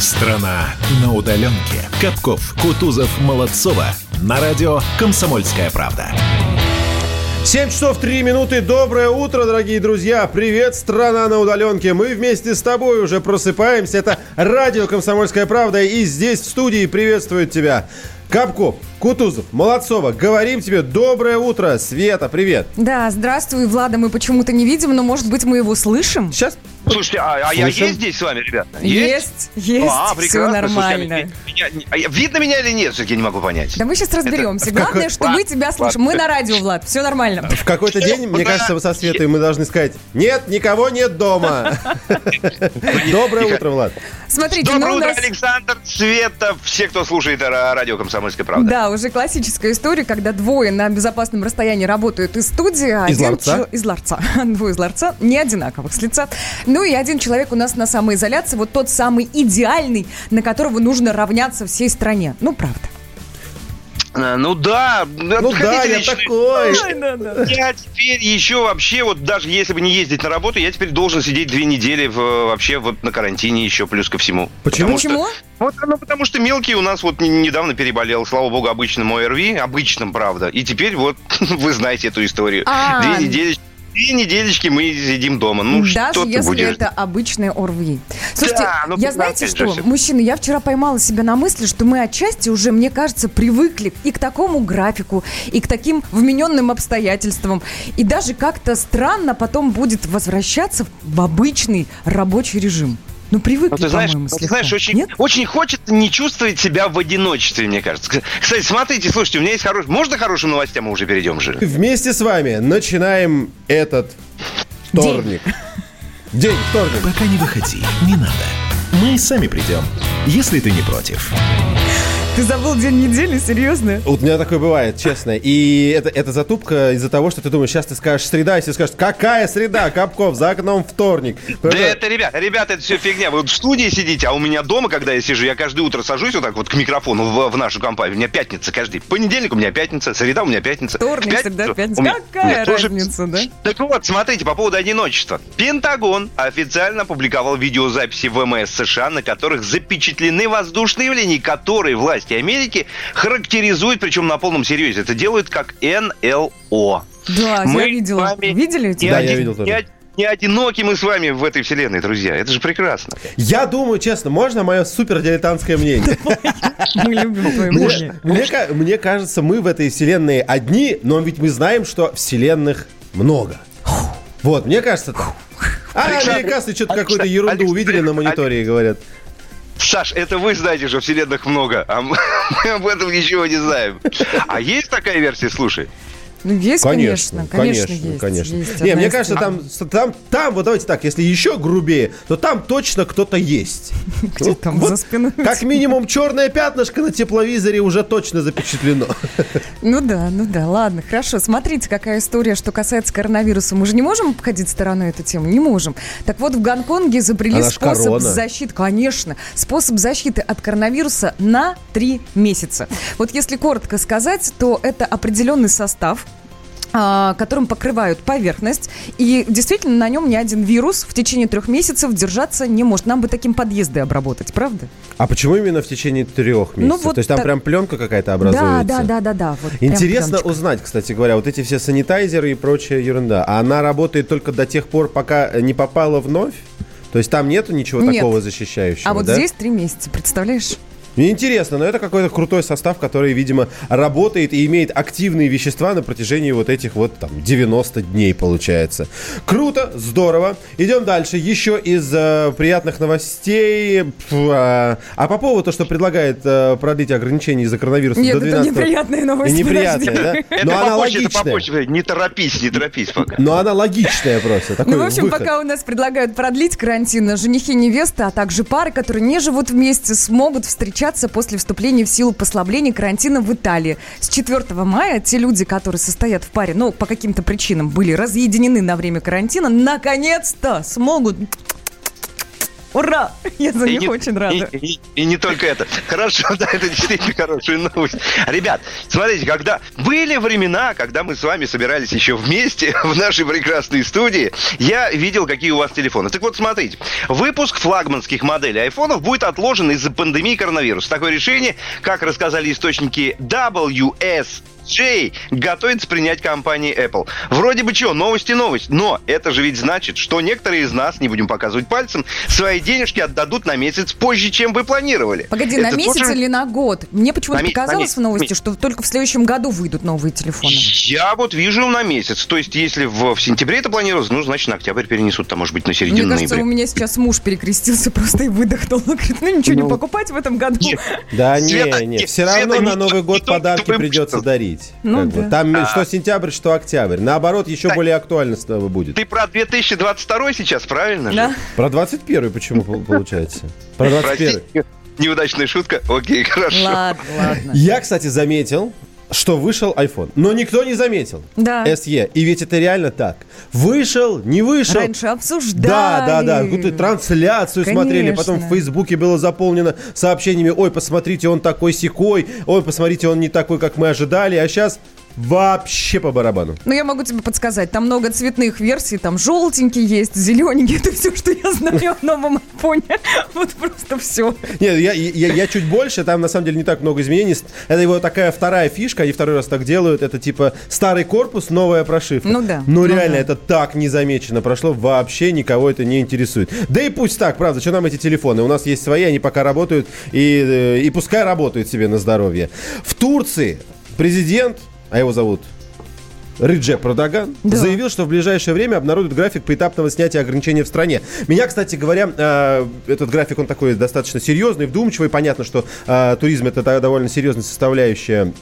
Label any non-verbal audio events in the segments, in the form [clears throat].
Страна на удаленке. Капков, Кутузов, Молодцова. На радио «Комсомольская правда». 7 часов 3 минуты. Доброе утро, дорогие друзья. Привет, страна на удаленке. Мы вместе с тобой уже просыпаемся. Это радио «Комсомольская правда». И здесь, в студии, приветствует тебя Капков, Кутузов, Молодцова, говорим тебе доброе утро. Света, привет. Да, здравствуй, Влада, мы почему-то не видим, но, может быть, мы его слышим? Сейчас Слушайте, а, а я есть здесь с вами, ребята? Есть, есть, А, все прекрасно. нормально. Слушайте, а меня- а я- видно меня или нет, все-таки не могу понять. Да мы сейчас разберемся. Главное, что мы тебя слышим. Мы на радио, Влад, все нормально. в какой-то день, мне кажется, со Светой мы должны сказать «Нет, никого нет дома». [laughs] Доброе утро, Влад. Смотрите, ну Доброе у утро. Александр, Света, все, кто слушает ра- радио «Комсомольская правда». Да, уже классическая история, когда двое на безопасном расстоянии работают из студии, а Из один ларца? чел- из ларца. [laughs] Двое из ларца, не одинаковых с лица. Ну и один человек у нас на самоизоляции, вот тот самый идеальный, на которого нужно равняться всей стране. Ну, правда. Э, Ну да, Ну да, я такой. Я теперь еще вообще, вот даже если бы не ездить на работу, я теперь должен сидеть две недели в, вообще вот на карантине еще плюс ко всему. Почему? Потому что- Почему? Вот, ну, потому что мелкий у нас вот не- недавно переболел, слава богу, обычным ОРВИ, обычным, правда. И теперь вот [laughs] вы знаете эту историю. А. Две недели Две неделечки мы сидим дома. Ну, Даже что если будешь? это обычное ОРВИ. Слушайте, Да, ну, я знаете что, всё. мужчины, я вчера поймала себя на мысли, что мы отчасти уже, мне кажется, привыкли и к такому графику, и к таким вмененным обстоятельствам. И даже как-то странно потом будет возвращаться в обычный рабочий режим. Ну, привыкли, Ну, ты знаешь, по-моему, ты слегка. знаешь, очень, Нет? очень хочется не чувствовать себя в одиночестве, мне кажется. Кстати, смотрите, слушайте, у меня есть хороший... Можно хорошим новостям мы уже перейдем же? Вместе с вами начинаем этот вторник. День вторник. Пока не выходи, не надо. Мы сами придем, если ты не против. Ты забыл день недели, серьезно? Вот у меня такое бывает, честно. И это, это затупка из-за того, что ты думаешь, сейчас ты скажешь среда, и все скажут, какая среда, Капков, за окном вторник. Да это, ребята, ребята, это все фигня. Вы в студии сидите, а у меня дома, когда я сижу, я каждое утро сажусь вот так вот к микрофону в, в нашу компанию. У меня пятница каждый. Понедельник у меня пятница, среда у меня пятница. Вторник, В среда, пятница. меня- Какая меня тоже- разница, да? Так вот, смотрите, по поводу одиночества. Пентагон официально опубликовал видеозаписи ВМС США, на которых запечатлены воздушные явления, которые власти Америки характеризуют, причем на полном серьезе. Это делают как НЛО. Да, Мы я видела. Видели эти? Не, Да, я оди- видел тоже. не од- не одиноки мы с вами в этой вселенной, друзья. Это же прекрасно. Я думаю, честно, можно мое супер дилетантское мнение? [laughs] Мы любим твое Мне, мнение. мне ка- мне кажется, мы в этой вселенной одни, но ведь мы знаем, что вселенных много. Вот, мне кажется так. А американцы что-то какую-то ерунду увидели на мониторе и говорят. Саш, это вы знаете, что вселенных много, а [laughs] мы об этом ничего не знаем. А есть такая версия, слушай? Ну, есть, конечно, конечно, конечно, есть. конечно. есть Не, мне кажется, там, там, там, вот давайте так, если еще грубее, то там точно кто-то есть. [laughs] Где Вот- там вот за спиной? Как минимум черное пятнышко на тепловизоре уже точно запечатлено. [laughs] Ну да, ну да, ладно, хорошо. Смотрите, какая история, что касается коронавируса. Мы же не можем обходить стороной эту тему? Не можем. Так вот, в Гонконге изобрели Она способ защиты, конечно, способ защиты от коронавируса на три месяца. Вот если коротко сказать, то это определенный состав, которым покрывают поверхность. И действительно на нем ни один вирус в течение трех месяцев держаться не может. Нам бы таким подъезды обработать, правда? А почему именно в течение трех Ну, месяцев? вот То есть там так- прям пленка какая-то Да, образуется? да, да, да, да. Вот прям Интересно узнать, кстати говоря, вот эти все санитайзеры и прочая ерунда. А она работает только до тех пор, пока не попала вновь? То есть там нету ничего Нет. такого защищающего, А вот да? здесь три месяца, представляешь? Мне интересно, но это какой-то крутой состав, который, видимо, работает и имеет активные вещества на протяжении вот этих вот там 90 дней, получается. Круто, здорово. Идем дальше. Еще из э, приятных новостей. Пф, а, а по поводу того, что предлагает э, продлить ограничения из-за коронавируса Нет, до это 12 неприятные новости, Неприятные, да? подожди. Это Но она попозже, это попозже. Не торопись, не торопись пока. Но она логичная просто. Такой Ну, в общем, выход. пока у нас предлагают продлить карантин, женихи, невесты, а также пары, которые не живут вместе, смогут встречаться после вступления в силу послабления карантина в Италии. С 4 мая те люди, которые состоят в паре, но по каким-то причинам были разъединены на время карантина, наконец-то смогут Ура! Я за И них не- очень рада. И, и- и не только это. Хорошо, [laughs] да, это действительно хорошая новость. Ребят, смотрите, когда были времена, когда мы с вами собирались еще вместе [laughs] в нашей прекрасной студии, я видел, какие у вас телефоны. Так вот, смотрите, выпуск флагманских моделей айфонов будет отложен из-за пандемии коронавируса. Такое решение, как рассказали источники WS Джей готовится принять компания Apple. Вроде бы что, новости новость, но это же ведь значит, что некоторые из нас, не будем показывать пальцем, свои денежки отдадут на месяц позже, чем вы планировали. Погоди, Это на месяц тоже- или на год? Мне почему-то На ме- на показалось в новости, что только в следующем году выйдут новые телефоны. Я вот вижу на месяц. То есть, если в, в сентябре это планировалось, ну, значит, на октябрь перенесут, там, может быть, на Мне середину кажется, ноября. у меня сейчас муж перекрестился [laughs] просто и выдохнул. Он говорит, ну ничего не Ну, покупать в этом году. нет. Да не, не, нет, все равно не на Новый не год подарки придется мыслите. Дарить. Ну бы. да. Там А. что сентябрь, что октябрь. Наоборот, еще Так. более актуально будет. Ты про 2022 сейчас, правильно же? Да. Про 21 почему пол- получается? Про 21 Простите, неудачная шутка. Окей, хорошо. Ладно, ладно. Я, кстати, заметил, что вышел iPhone. Но никто не заметил. Да. SE. И ведь это реально так. Вышел, не вышел. Раньше обсуждали. Да, да, да. Какую-то трансляцию смотрели, потом в Конечно. Фейсбуке было заполнено сообщениями, ой, посмотрите, он такой секой, ой, посмотрите, он не такой, как мы ожидали, а сейчас вообще по барабану. Ну, я могу тебе подсказать, там много цветных версий, там желтенький есть, зелененький, [laughs] это все, что я знаю о новом айфоне. [laughs] Вот просто все. Нет, я, я, я чуть больше, там на самом деле не так много изменений. Это его такая вторая фишка, они второй раз так делают. Это типа старый корпус, новая прошивка. Ну да, Ну ну реально, да. это так незамеченно прошло, вообще никого это не интересует. Да и пусть так, правда, что нам эти телефоны? У нас есть свои, они пока работают, и, э, и пускай работают себе на здоровье. В Турции президент, а его зовут Риджеп Продаган Да. заявил, что в ближайшее время обнародует график поэтапного снятия ограничений в стране. Меня, кстати говоря, э, этот график, он такой достаточно серьезный, вдумчивый. Понятно, что э, туризм это довольно серьезная составляющая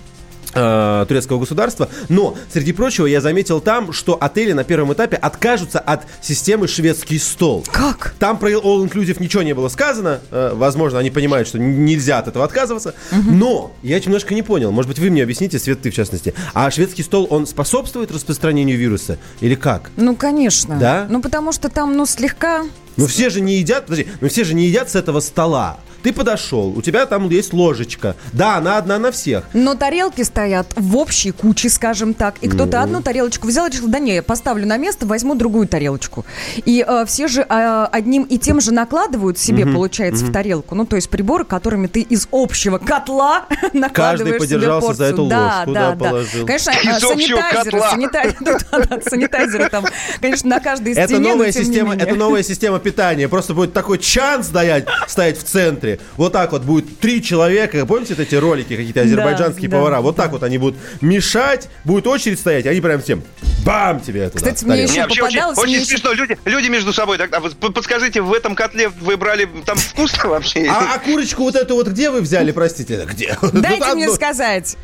э, турецкого государства. Но, среди прочего, я заметил там, что отели на первом этапе откажутся от системы шведский стол. Как? Там про All Inclusive ничего не было сказано. Э, Возможно, они понимают, что нельзя от этого отказываться. Но я немножко не понял. Может быть, вы мне объясните, Свет, ты в частности. А шведский стол, он способствует распространению вируса? Или как? Ну, конечно. Да? Ну, потому что там, ну, слегка... Ну все же не едят, подожди, ну все же не едят с этого стола. Ты подошел, у тебя там есть ложечка. Да, она одна на всех. Но тарелки стоят в общей куче, скажем так. И Ну. кто-то одну тарелочку взял и решил, да не, я поставлю на место, возьму другую тарелочку. И э, все же э, одним и тем же накладывают себе, получается, в тарелку. Ну, то есть приборы, которыми ты из общего котла [laughs] накладываешь себе подержался порцию. за эту да, ложку, да, да, да. положил. Конечно, э, Из общего санитайзеры, санитайзеры, [laughs] да, да, санитайзеры там, конечно, на каждой Это стене, но новая система, это новая система питания. Просто будет такой чан стоять, стоять в центре. Вот так вот будет три человека. Помните эти ролики какие-то азербайджанские да, повара? Вот да. так вот они будут мешать, будет очередь стоять, они прям всем бам тебе туда. Кстати, мне еще очень, попадалось, очень мне еще- смешно. Люди, люди между собой. Так, а вы подскажите, в этом котле вы брали там вкусно вообще? А, а курочку вот эту вот где вы взяли, простите? Где? [laughs] Дайте мне сказать.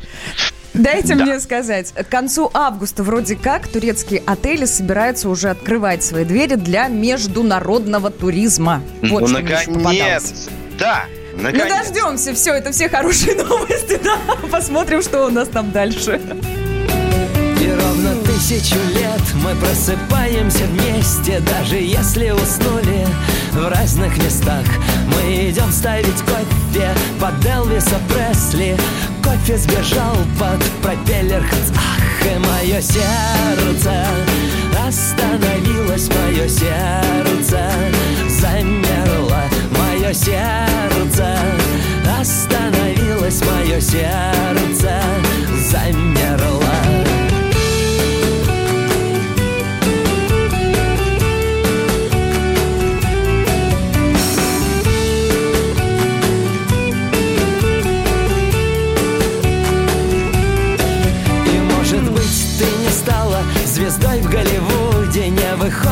Дайте мне сказать. К концу августа вроде как турецкие отели собираются уже открывать свои двери для международного туризма. Вот ну, еще попадалось. наконец. Да, Ну наконец. дождемся, все, это все хорошие [laughs] новости, да. Посмотрим, что у нас там дальше. И ровно тысячу лет мы просыпаемся вместе Даже если уснули в разных местах. Мы идем ставить кофе под Элвиса Пресли. Кофе сбежал под пропеллер. Ах, и мое сердце Остановилось мое сердце Замерло мое сердце Остановилось мое сердце Замерло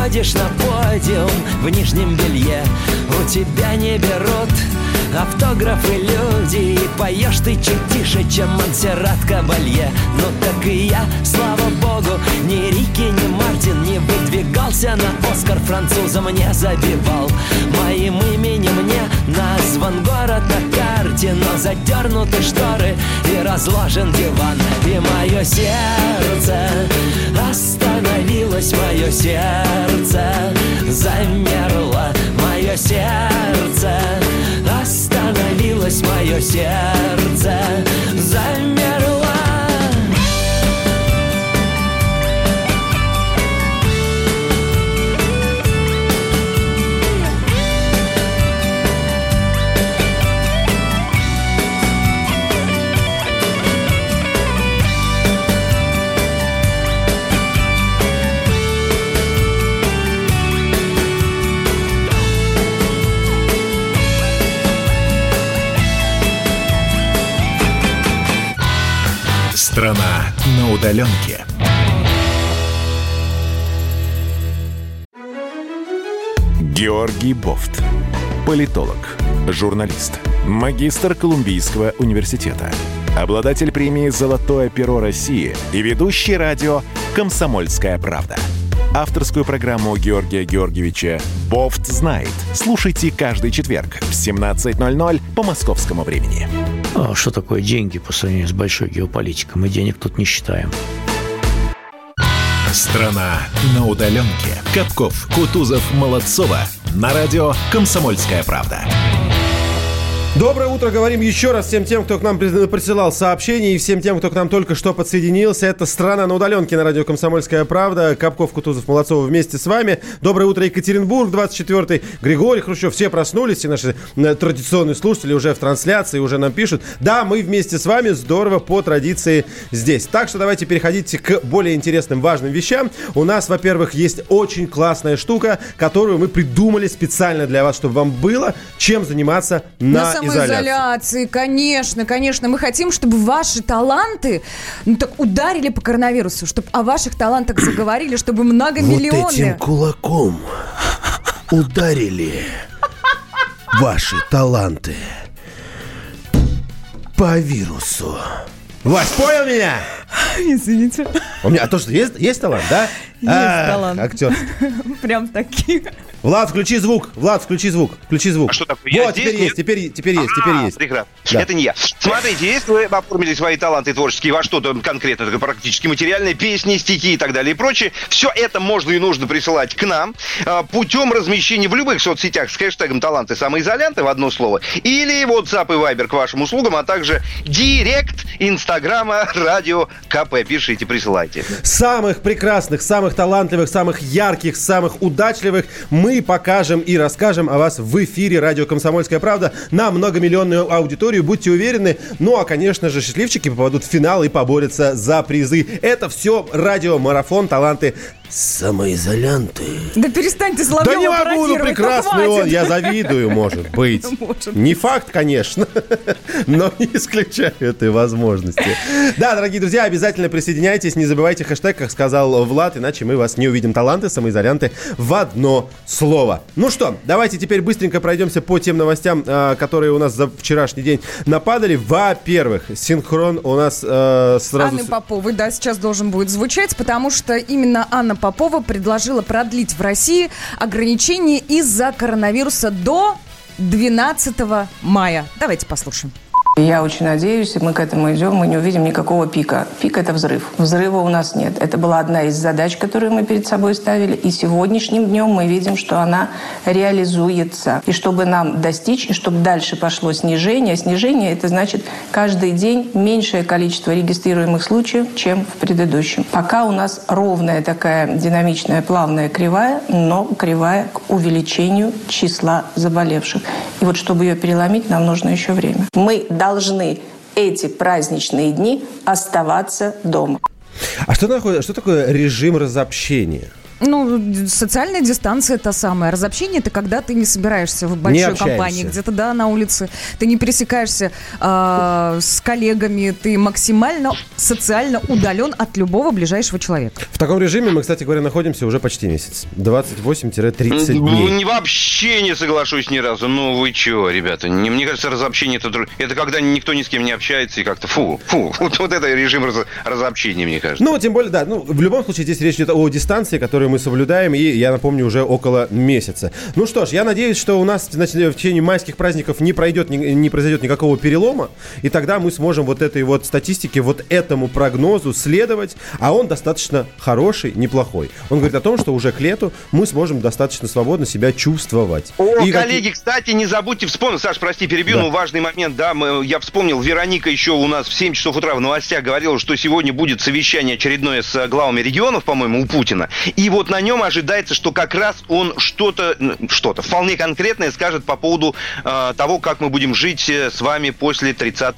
выходишь на подиум в нижнем белье. У тебя не берут автографы люди И поешь ты чуть тише, чем Монсеррат Кабалье. Ну так и я, слава богу, ни Рики, ни Мартин Не выдвигался на Оскар французом не забивал. Моим именем не назван город на карте Но задернуты шторы и разложен диван. И мое сердце Сквозь мое сердце замерло мое сердце. Остановилось мое сердце замерло Страна на удаленке. Георгий Бофт. Политолог, журналист, магистр Колумбийского университета, обладатель премии «Золотое перо России» и ведущий радио «Комсомольская правда». Авторскую программу Георгия Георгиевича «Бофт знает». Слушайте каждый четверг в 17.00 по московскому времени. А что такое деньги по сравнению с большой геополитикой? Мы денег тут не считаем. Страна на удаленке. Капков, Кутузов, Молодцова. На радио «Комсомольская правда». Доброе утро, говорим еще раз всем тем, кто к нам присылал сообщения, и всем тем, кто к нам только что подсоединился. Это «Страна на удаленке» на радио «Комсомольская правда». Капков, Кутузов, Молодцова вместе с вами. Доброе утро, Екатеринбург, 24-й. Григорий Хрущев. Все проснулись, все наши традиционные слушатели уже в трансляции, уже нам пишут. Да, мы вместе с вами, здорово, по традиции здесь. Так что давайте переходите к более интересным, важным вещам. У нас, во-первых, есть очень классная штука, которую мы придумали специально для вас, чтобы вам было чем заниматься на, на самоизоляции, конечно, конечно. Мы хотим, чтобы ваши таланты ну, так ударили по коронавирусу, чтобы о ваших талантах [clears throat] заговорили, чтобы многомиллионные... Вот этим кулаком ударили ваши таланты по вирусу. Вась, понял меня? [laughs] Извините. У меня, а то что, есть, есть талант, да? Есть а, талант. Актер. [laughs] Прям такие. Влад, включи звук. Влад, включи звук. Включи звук. А что такое? Вот, Я теперь здесь? есть, теперь, теперь есть, теперь А, есть. прекрасно. Да. Это не я. Смотрите, если вы оформили свои таланты творческие во что-то конкретно, такое практически материальное, песни, стихи и так далее и прочее, все это можно и нужно присылать к нам а, путем размещения в любых соцсетях с хэштегом «Таланты самоизолянты» в одно слово, или WhatsApp и Viber к вашим услугам, а также директ Инстаграма, радио КП. Пишите, присылайте. Самых прекрасных, самых талантливых, самых ярких, самых удачливых мы покажем и расскажем о вас в эфире радио «Комсомольская правда» на многомиллионную аудиторию. Будьте уверены. Ну, а, конечно же, счастливчики попадут в финал и поборются за призы. Это все радиомарафон «Таланты самоизолянты». Да перестаньте Да Соловьева не могу, ну пародировать, прекрасный хватит. он, я завидую, может [laughs] быть. Может Не факт, конечно, [laughs] но не исключаю этой возможности. Да, дорогие друзья, обязательно присоединяйтесь, не забывайте хэштег, как сказал Влад, иначе мы вас не увидим. Таланты, самоизолянты в одно слово. Ну что, давайте теперь быстренько пройдемся по тем новостям, а, которые у нас за вчерашний день нападали. Во-первых, синхрон у нас э, сразу... Анны Поповой, да, сейчас должен будет звучать, потому что именно Анна Попова предложила продлить в России ограничения из-за коронавируса до 12 мая. Давайте послушаем. Я очень надеюсь, и мы к этому идем, мы не увидим никакого пика. Пик – это взрыв. Взрыва у нас нет. Это была одна из задач, которую мы перед собой ставили. И сегодняшним днем мы видим, что она реализуется. И чтобы нам достичь, и чтобы дальше пошло снижение. Снижение – это значит каждый день меньшее количество регистрируемых случаев, чем в предыдущем. Пока у нас ровная такая динамичная плавная кривая, но кривая к увеличению числа заболевших. И вот чтобы ее переломить, нам нужно еще время. Мы должны эти праздничные дни оставаться дома. А что что такое режим разобщения? Ну, социальная дистанция та самая. Разобщение это когда ты не собираешься в большой компании, где-то да на улице, ты не пересекаешься а, с коллегами, ты максимально социально удален от любого ближайшего человека. В таком режиме мы, кстати говоря, находимся уже почти месяц. 28-30 Ну, дней. не- вообще не соглашусь ни разу. Ну вы чего, ребята? Не, мне кажется, разобщение это, это когда никто ни с кем не общается и как-то фу, фу. [laughs] Вот, вот это режим раз- разобщения, мне кажется. Ну, тем более, да. Ну, в любом случае, здесь речь идет о дистанции, которую которые мы соблюдаем, и, я напомню, уже около месяца. Ну что ж, я надеюсь, что у нас значит, в течение майских праздников не, пройдет, не, не произойдет никакого перелома, и тогда мы сможем вот этой вот статистике, вот этому прогнозу следовать, а он достаточно хороший, неплохой. Он говорит о том, что уже к лету мы сможем достаточно свободно себя чувствовать. О, И коллеги, кстати, не забудьте вспомнить, Саш, прости, перебью, Да. но важный момент, да, мы, я вспомнил, Вероника еще у нас в 7 часов утра в новостях говорила, что сегодня будет совещание очередное с главами регионов, по-моему, у Путина, и вот на нем ожидается, что как раз он что-то, что-то вполне конкретное скажет по поводу э, того, как мы будем жить э, с вами после 30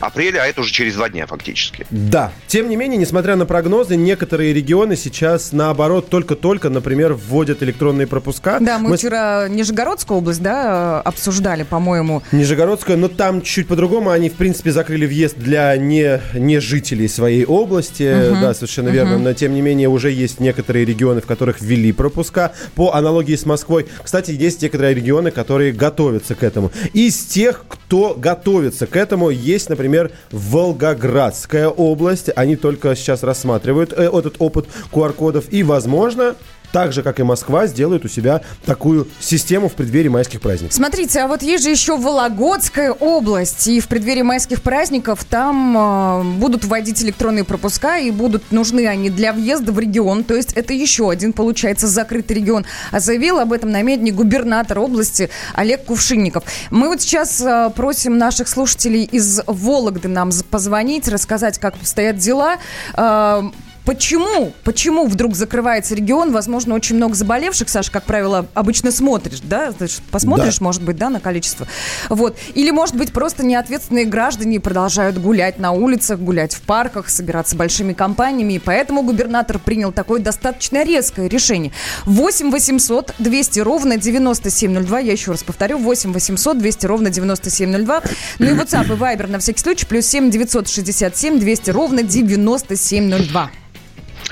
апреля, а это уже через два дня фактически. Да. Тем не менее, несмотря на прогнозы, некоторые регионы сейчас, наоборот, только-только, например, вводят электронные пропуска. Да, мы, вчера Нижегородскую область, да, обсуждали, по-моему. Нижегородская, но там чуть по-другому. Они, в принципе, закрыли въезд для не, не жителей своей области. Да, совершенно верно. Но, тем не менее, уже есть некоторые регионы, в которых ввели пропуска по аналогии с Москвой. Кстати, есть некоторые регионы, которые готовятся к этому. Из тех, кто готовится к этому, есть, например, Волгоградская область. Они только сейчас рассматривают э, этот опыт QR-кодов. И, возможно, так же, как и Москва, сделают у себя такую систему в преддверии майских праздников. Смотрите, а вот есть же еще Вологодская область, и в преддверии майских праздников там э, будут вводить электронные пропуска, и будут нужны они для въезда в регион, то есть это еще один, получается, закрытый регион. А заявил об этом намедни губернатор области Олег Кувшинников. Мы вот сейчас э, просим наших слушателей из Вологды нам позвонить, рассказать, как обстоят дела. Э, Почему? Почему вдруг закрывается регион? Возможно, очень много заболевших, Саша, как правило, обычно смотришь, да? Посмотришь, Да. может быть, да, на количество. Вот. Или, может быть, просто неответственные граждане продолжают гулять на улицах, гулять в парках, собираться большими компаниями. И поэтому губернатор принял такое достаточно резкое решение. 8 800 200 ровно 9702. Я еще раз повторю. 8 800 200 ровно 9702. Ну и WhatsApp и Viber на всякий случай. Плюс 7 967 200 ровно 9702.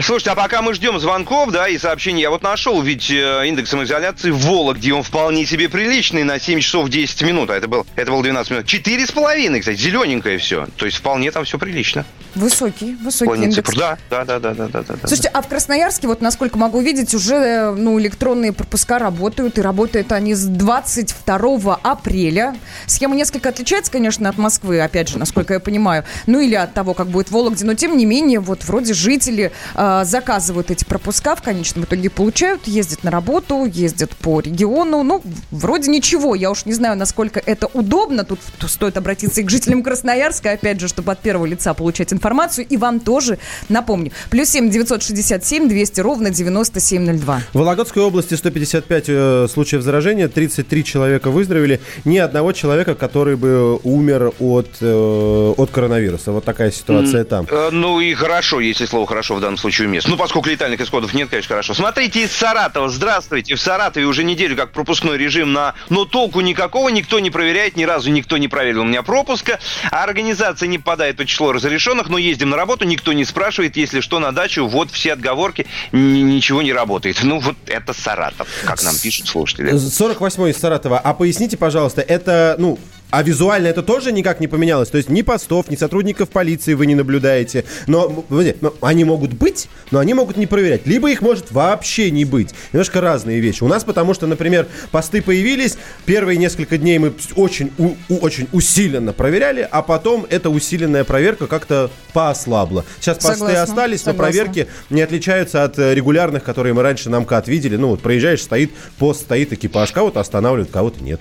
Слушайте, а пока мы ждем звонков, да, и сообщений, я вот нашел ведь э, индекс самоизоляции в Вологде, он вполне себе приличный, на 7 часов 10 минут, а это, был, это было 12 минут. Четыре с половиной, кстати, зелененькое все. То есть вполне там все прилично. Высокий, высокий Вполне индекс. да, да, да, да, да, да. да. Слушайте, а в Красноярске, вот насколько могу видеть, уже э, ну, электронные пропуска работают, и работают они с 22 апреля. Схема несколько отличается, конечно, от Москвы, опять же, насколько я понимаю, ну или от того, как будет в Вологде, но тем не менее, вот вроде жители э, заказывают эти пропуска, в конечном итоге получают, ездят на работу, ездят по региону, ну, вроде ничего, я уж не знаю, насколько это удобно, тут, стоит обратиться и к жителям Красноярска, опять же, чтобы от первого лица получать информацию, и вам тоже напомню. Плюс 7 967 200 ровно 9702. В Вологодской области 155 э, случаев заражения, 33 человека выздоровели, ни одного человека, который бы умер от, э, от коронавируса. Вот такая ситуация там. Э, Ну и хорошо, если слово хорошо в данном случае уместно. Ну, поскольку летальных исходов нет, конечно, хорошо. Смотрите, из Саратова. Здравствуйте. В Саратове уже неделю как пропускной режим на... Но толку никакого, никто не проверяет, ни разу никто не проверил у меня пропуска. А организация не попадает по число разрешенных, но ездим на работу, никто не спрашивает, если что, на дачу, вот все отговорки, ни- ничего не работает. Ну, вот это Саратов, как нам пишут слушатели. 48 из Саратова. А поясните, пожалуйста, это, ну, а визуально это тоже никак не поменялось? То есть ни постов, ни сотрудников полиции вы не наблюдаете. Но, но они могут быть, но они могут не проверять. Либо их может вообще не быть. Немножко разные вещи. У нас потому что, например, посты появились, первые несколько дней мы очень, у- очень усиленно проверяли, а потом эта усиленная проверка как-то поослабла. Сейчас посты Согласна, остались, но согласна. проверки не отличаются от э, регулярных, которые мы раньше на МКАД видели. Ну вот проезжаешь, стоит пост, стоит экипаж, кого-то останавливают, кого-то нет.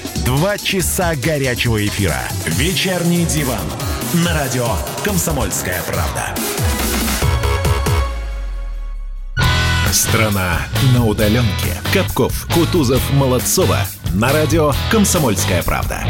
Два часа горячего эфира. Вечерний диван. На радио «Комсомольская правда». Страна на удаленке. Капков, Кутузов, Молодцова. На радио «Комсомольская правда».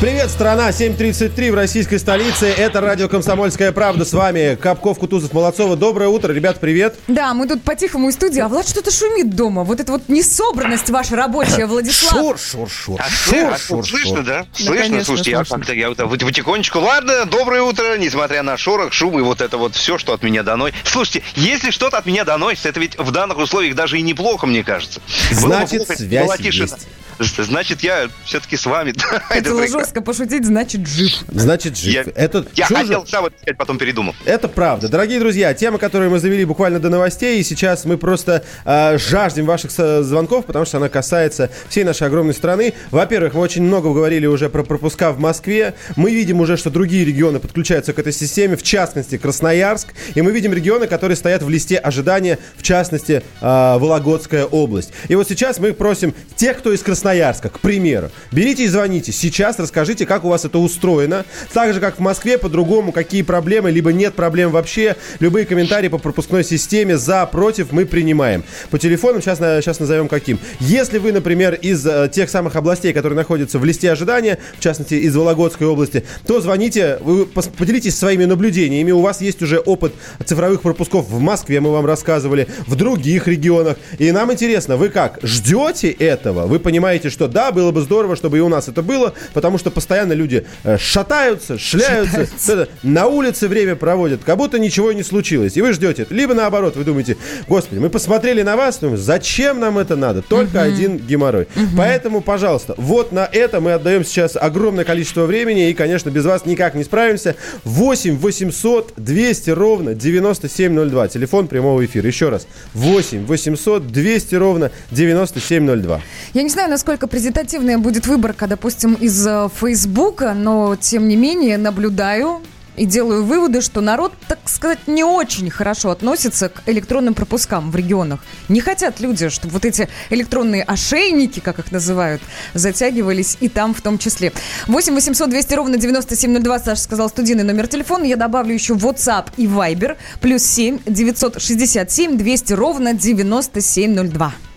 Привет, страна! 7.33 в российской столице. Это радио «Комсомольская правда». С вами Капков, Кутузов, Молодцова. Доброе утро, ребят, привет. Да, мы тут по-тихому из студии, а Влад что-то шумит дома. Вот эта вот несобранность ваша рабочая, Владислав. Шур, шур, шур. А, Шур, а, шур, слышно, шур. да? Слышно, конечно, слушайте, я слышно. как-то я вот вот потихонечку. Ладно, доброе утро, несмотря на шорох, шум и вот это вот все, что от меня доносит. Слушайте, если что-то от меня доносится, это ведь в данных условиях даже и неплохо, мне кажется. Было бы Значит, плохо, связь есть. Значит, я все-таки с вами. [laughs] Прекрасно. жестко пошутить, значит, жив. Значит, жив. Я, Это я хотел сам это сказать, потом передумал. Это правда. Дорогие друзья, тема, которую мы завели буквально до новостей, и сейчас мы просто э, жаждем ваших звонков, потому что она касается всей нашей огромной страны. Во-первых, мы очень много говорили уже про пропуска в Москве. Мы видим уже, что другие регионы подключаются к этой системе, в частности, Красноярск. И мы видим регионы, которые стоят в листе ожидания, в частности, э, Вологодская область. И вот сейчас мы просим тех, кто из Красноярска, к примеру, берите и звоните. Сейчас расскажите, как у вас это устроено. Так же, как в Москве, по-другому, какие проблемы, либо нет проблем вообще. Любые комментарии по пропускной системе за, против мы принимаем. По телефонам сейчас, сейчас назовем каким. Если вы, например, из э, тех самых областей, которые находятся в листе ожидания, в частности, из Вологодской области, то звоните, вы поделитесь своими наблюдениями. У вас есть уже опыт цифровых пропусков в Москве, мы вам рассказывали, в других регионах. И нам интересно, вы как, ждете этого? Вы понимаете, что да, было бы здорово, чтобы и у нас это было, потому что постоянно люди э, шатаются, шляются, это, на улице время проводят, как будто ничего не случилось. И вы ждете. Либо наоборот, вы думаете, господи, мы посмотрели на вас, думаем, зачем нам это надо? Только один геморрой. Поэтому, пожалуйста, вот на это мы отдаем сейчас огромное количество времени, и, конечно, без вас никак не справимся. 8 800 200 ровно 9702. Телефон прямого эфира. Еще раз. 8 800 200 ровно 9702. Я не знаю, насколько презентативная будет выборка, допустим, из э, Фейсбука, но, тем не менее, наблюдаю и делаю выводы, что народ, так сказать, не очень хорошо относится к электронным пропускам в регионах. Не хотят люди, чтобы вот эти электронные ошейники, как их называют, затягивались и там в том числе. 8 800 200 ровно 9702, Саша сказал, студийный номер телефона. Я добавлю еще WhatsApp и Viber. Плюс 7 967 200 ровно 9702.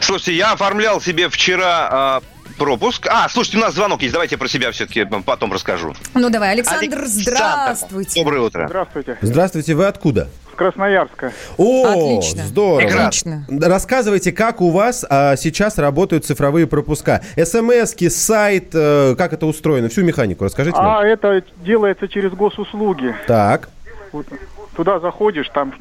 Слушайте, я оформлял себе вчера а, пропуск. А, слушайте, у нас звонок есть. Давайте я про себя все-таки потом расскажу. Ну давай, Александр, Александр, здравствуйте. Доброе утро. Здравствуйте. Здравствуйте, вы откуда? С Красноярска. О, Отлично. здорово. Отлично. Рассказывайте, как у вас а, сейчас работают цифровые пропуска. СМСки, сайт, э, как это устроено, всю механику расскажите. А это делается через госуслуги. Так. Вот Туда заходишь, там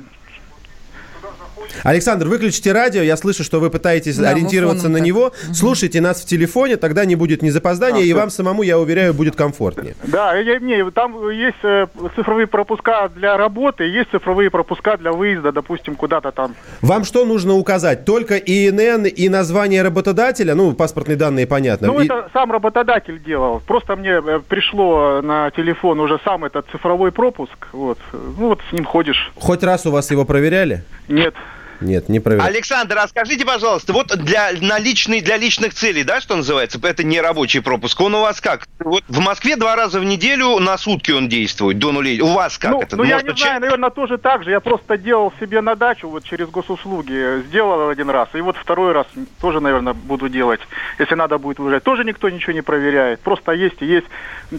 Александр, выключите радио. Я слышу, что вы пытаетесь Да, ориентироваться на так. него. Слушайте нас в телефоне, тогда не будет ни запоздания, А, и вам самому, я уверяю, будет комфортнее. Да, я, не, там есть э, цифровые пропуска для работы, есть цифровые пропуска для выезда, допустим, куда-то там. Вам что нужно указать? Только ИНН и название работодателя? Ну, паспортные данные, понятно. Ну, И- это сам работодатель делал. Просто мне э, пришло на телефон уже сам этот цифровой пропуск. Вот. Ну, вот с ним ходишь. Хоть раз у вас его проверяли? Нет. Нет, не проверяли. Александр, а скажите, пожалуйста, вот для, на личный, для личных целей, да, что называется, это не рабочий пропуск, он у вас как? Вот в Москве два раза в неделю на сутки он действует, до нулей. У вас как ну, это? ну, я Может, не ча- знаю, наверное, тоже так же. Я просто делал себе на дачу вот через госуслуги. Сделал один раз. И вот второй раз тоже, наверное, буду делать. Если надо будет выезжать. Тоже никто ничего не проверяет. Просто есть и есть.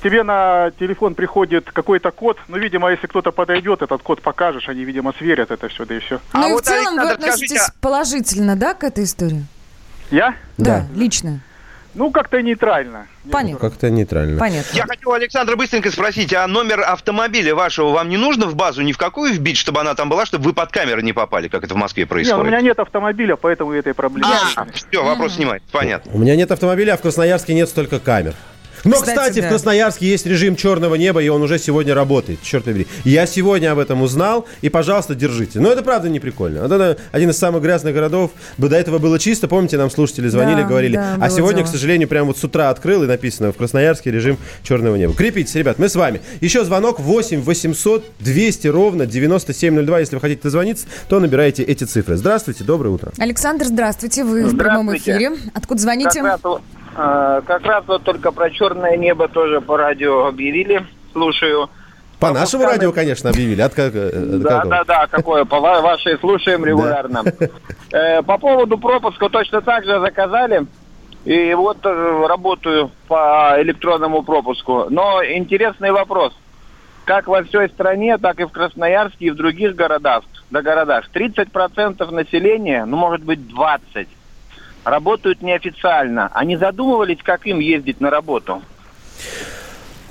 Тебе на телефон приходит какой-то код. Ну, видимо, если кто-то подойдет, этот код покажешь, они, видимо, сверят это все, да и все. Ну А и вот, в целом вы Относитесь скажите, положительно, да, к этой истории? Я? Да, лично. Ну, как-то нейтрально. Понятно. Как-то нейтрально. Понятно. Я хотел Александра быстренько спросить, а номер автомобиля вашего вам не нужно в базу ни в какую вбить, чтобы она там была, чтобы вы под камеры не попали, как это в Москве происходит? ну, у меня нет автомобиля, поэтому этой проблемы. А, все, вопрос снимается, понятно. У меня нет автомобиля, а в Красноярске нет столько камер. Но, Кстати, кстати, да. в Красноярске есть режим черного неба, и он уже сегодня работает. Черт побери. Я сегодня об этом узнал, и, пожалуйста, держите. Но это правда не прикольно. Вот это один из самых грязных городов. Бы До этого было чисто. Помните, нам слушатели звонили, Да, говорили. да, а сегодня, дело. к сожалению, прям вот с утра открыл, и написано в Красноярске режим черного неба. Крепитесь, ребят, мы с вами. Еще звонок 8 800 200 ровно 9702. Если вы хотите дозвониться, то набирайте эти цифры. Здравствуйте, доброе утро. Александр, здравствуйте, вы в прямом Здравствуйте. эфире. Откуда звоните? Как раз, как раз вот только про черное небо тоже по радио объявили. Слушаю. По Ну, нашему пускай- радио, конечно, объявили. От, как, э, Да, да, да, какое, по ва- вашей слушаем регулярно. [laughs] Э, По поводу пропуска точно так же заказали. И вот работаю по электронному пропуску. Но интересный вопрос. Как во всей стране, так и в Красноярске и в других городах, до городах 30% населения, ну может быть 20%, работают неофициально. Они задумывались, как им ездить на работу?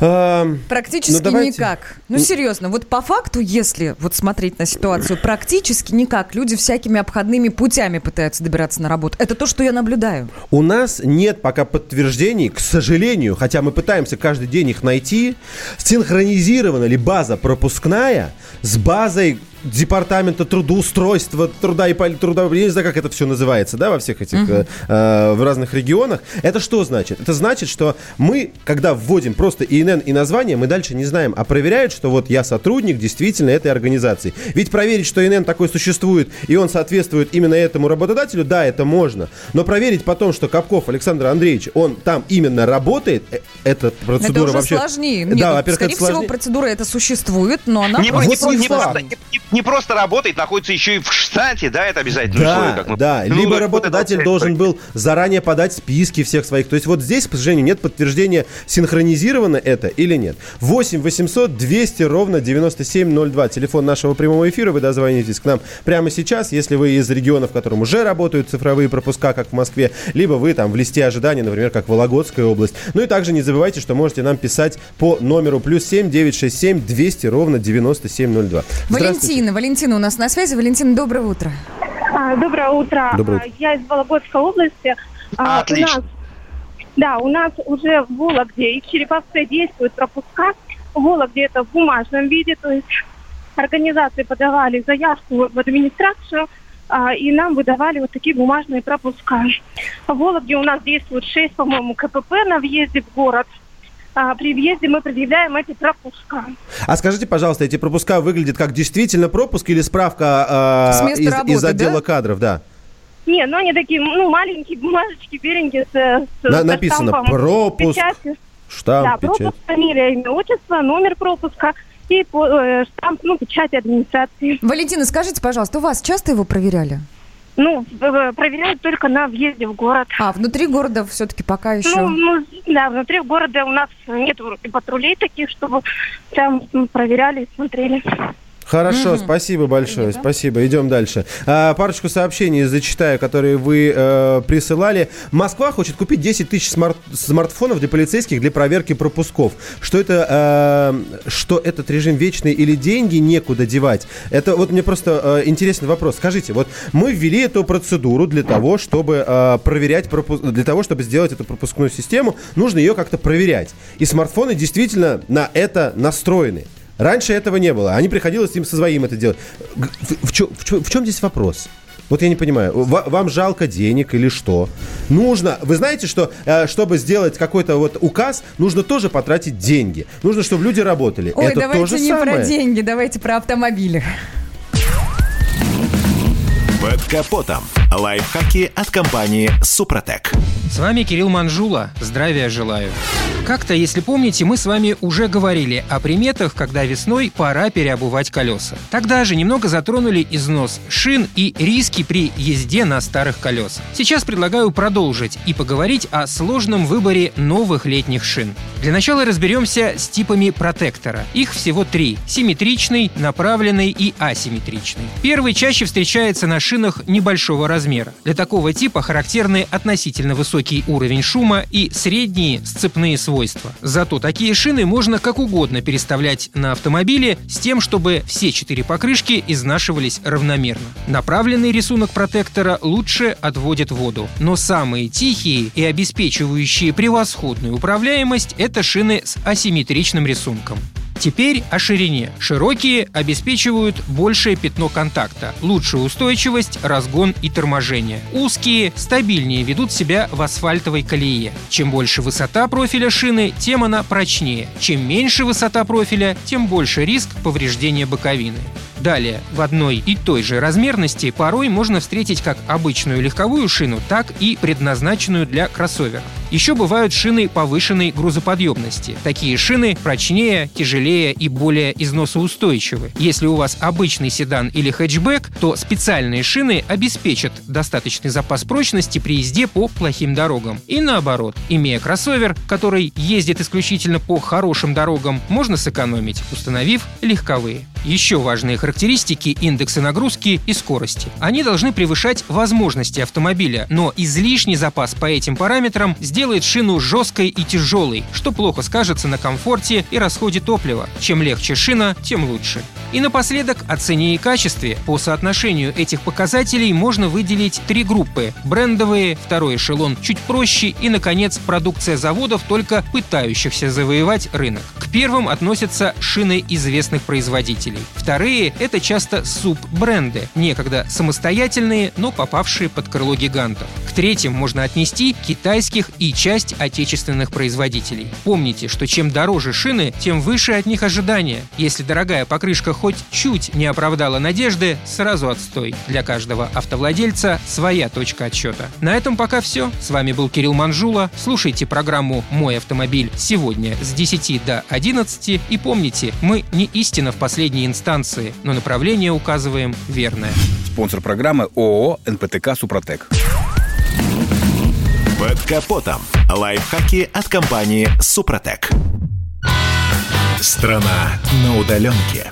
Эм, Практически ну, давайте. никак. Ну, серьезно, вот по факту, если вот смотреть на ситуацию, практически никак. Люди всякими обходными путями пытаются добираться на работу. Это то, что я наблюдаю. У нас нет пока подтверждений, к сожалению, хотя мы пытаемся каждый день их найти, синхронизирована ли база пропускная с базой департамента трудоустройства, труда и труда, я не знаю, как это все называется, да, во всех этих, э, э, в разных регионах. Это что значит? Это значит, что мы, когда вводим просто ИНН и название, мы дальше не знаем, а проверяют, что вот я сотрудник действительно этой организации. Ведь проверить, что ИНН такой существует, и он соответствует именно этому работодателю, да, это можно. Но проверить потом, что Капков Александр Андреевич, он там именно работает, э, эта процедура это уже вообще... сложнее. Нет, да, ну, во-первых, скорее это всего, сложнее. процедура эта существует, но она... Не, Вот не не не факт. просто, не- не просто работает, находится еще и в штате, да, это обязательно Да, условие, как мы- да. Ну, Либо вот работодатель это- должен был заранее подать списки всех своих. То есть вот здесь, к сожалению, нет подтверждения, синхронизировано это или нет. 8 800 200 ровно 9702. Телефон нашего прямого эфира. Вы дозвонитесь к нам прямо сейчас, если вы из региона, в котором уже работают цифровые пропуска, как в Москве, либо вы там в листе ожидания, например, как Вологодская область. Ну и также не забывайте, что можете нам писать по номеру плюс 7 967 200 ровно 9702. Здравствуйте. Валентина, Валентина у нас на связи. Валентина, доброе утро. А, Доброе утро. Доброе А, Я из Вологодской области. А, Отлично. У нас, да, у нас уже в Вологде и в Череповце действуют пропуска. В Вологде это в бумажном виде, то есть организации подавали заявку в администрацию, а, и нам выдавали вот такие бумажные пропуска. В Вологде у нас действует 6, по-моему, КПП на въезде в город. А, При въезде мы предъявляем эти пропуска. А скажите, пожалуйста, эти пропуска выглядят как действительно пропуск или справка э, из, работы, из отдела да? кадров, да? Не, ну они такие, ну, маленькие бумажечки, беленькие, с, с- На- написано штампом, пропуск, печатью. Штамп, да, печать. пропуск, фамилия, имя, отчество, номер пропуска и по- э, штамп, ну, печать администрации. Валентина, скажите, пожалуйста, у вас часто его проверяли? Ну, в- проверяют только на въезде в город. А, внутри города все-таки пока еще... Ну, ну, да, внутри города у нас нет патрулей таких, чтобы там проверяли и смотрели. Хорошо, спасибо большое, спасибо. Идем дальше. А, парочку сообщений зачитаю, которые вы э, присылали. Москва хочет купить 10 тысяч смарт- смартфонов для полицейских для проверки пропусков. Что это, э, что этот режим вечный или деньги некуда девать? Это вот мне просто э, интересный вопрос. Скажите, вот мы ввели эту процедуру для того, чтобы э, проверять пропуск, для того, чтобы сделать эту пропускную систему, нужно ее как-то проверять. И смартфоны действительно на это настроены. Раньше этого не было. Они приходилось им со своим это делать. В, в чё- в чё- в чем здесь вопрос? Вот я не понимаю, Ва- вам жалко денег или что? Нужно, вы знаете, что э, чтобы сделать какой-то вот указ, нужно тоже потратить деньги. Нужно, чтобы люди работали. Ой, это то давайте же не самое. про деньги, давайте про автомобили. Под капотом. Лайфхаки от компании «Супротек». С вами Кирилл Манжула. Здравия желаю. Как-то, если помните, мы с вами уже говорили о приметах, когда весной пора переобувать колеса. Тогда же немного затронули износ шин и риски при езде на старых колесах. Сейчас предлагаю продолжить и поговорить о сложном выборе новых летних шин. Для начала разберемся с типами протектора. Их всего три – симметричный, направленный и асимметричный. Первый чаще встречается на шинах небольшого размера. Для такого типа характерны относительно высокий уровень шума и средние сцепные свойства. Зато такие шины можно как угодно переставлять на автомобиле с тем, чтобы все четыре покрышки изнашивались равномерно. Направленный рисунок протектора лучше отводит воду. Но самые тихие и обеспечивающие превосходную управляемость – это шины с асимметричным рисунком. Теперь о ширине. Широкие обеспечивают большее пятно контакта, лучшую устойчивость, разгон и торможение. Узкие стабильнее ведут себя в асфальтовой колее. Чем больше высота профиля шины, тем она прочнее. Чем меньше высота профиля, тем больше риск повреждения боковины. Далее, в одной и той же размерности порой можно встретить как обычную легковую шину, так и предназначенную для кроссоверов. Еще бывают шины повышенной грузоподъемности. Такие шины прочнее, тяжелее и более износоустойчивы. Если у вас обычный седан или хэтчбэк, то специальные шины обеспечат достаточный запас прочности при езде по плохим дорогам. И наоборот, имея кроссовер, который ездит исключительно по хорошим дорогам, можно сэкономить, установив легковые. Еще важные характеристики – индексы нагрузки и скорости. Они должны превышать возможности автомобиля, но излишний запас по этим параметрам сделает шину жесткой и тяжелой, что плохо скажется на комфорте и расходе топлива. Чем легче шина, тем лучше. И напоследок о цене и качестве. По соотношению этих показателей можно выделить три группы. Брендовые, второй эшелон чуть проще и, наконец, продукция заводов, только пытающихся завоевать рынок. К первым относятся шины известных производителей. Вторые — это часто суб-бренды, некогда самостоятельные, но попавшие под крыло гигантов. К третьим можно отнести китайских и часть отечественных производителей. Помните, что чем дороже шины, тем выше от них ожидания. Если дорогая покрышка хоть чуть не оправдала надежды, сразу отстой. Для каждого автовладельца своя точка отсчета. На этом пока все. С вами был Кирилл Манжула. Слушайте программу «Мой автомобиль» сегодня с 10 до 11. И помните, мы не истина в последней инстанции, но направление указываем верное. Спонсор программы ООО «НПТК Супротек». Под капотом. Лайфхаки от компании «Супротек». Страна на удаленке.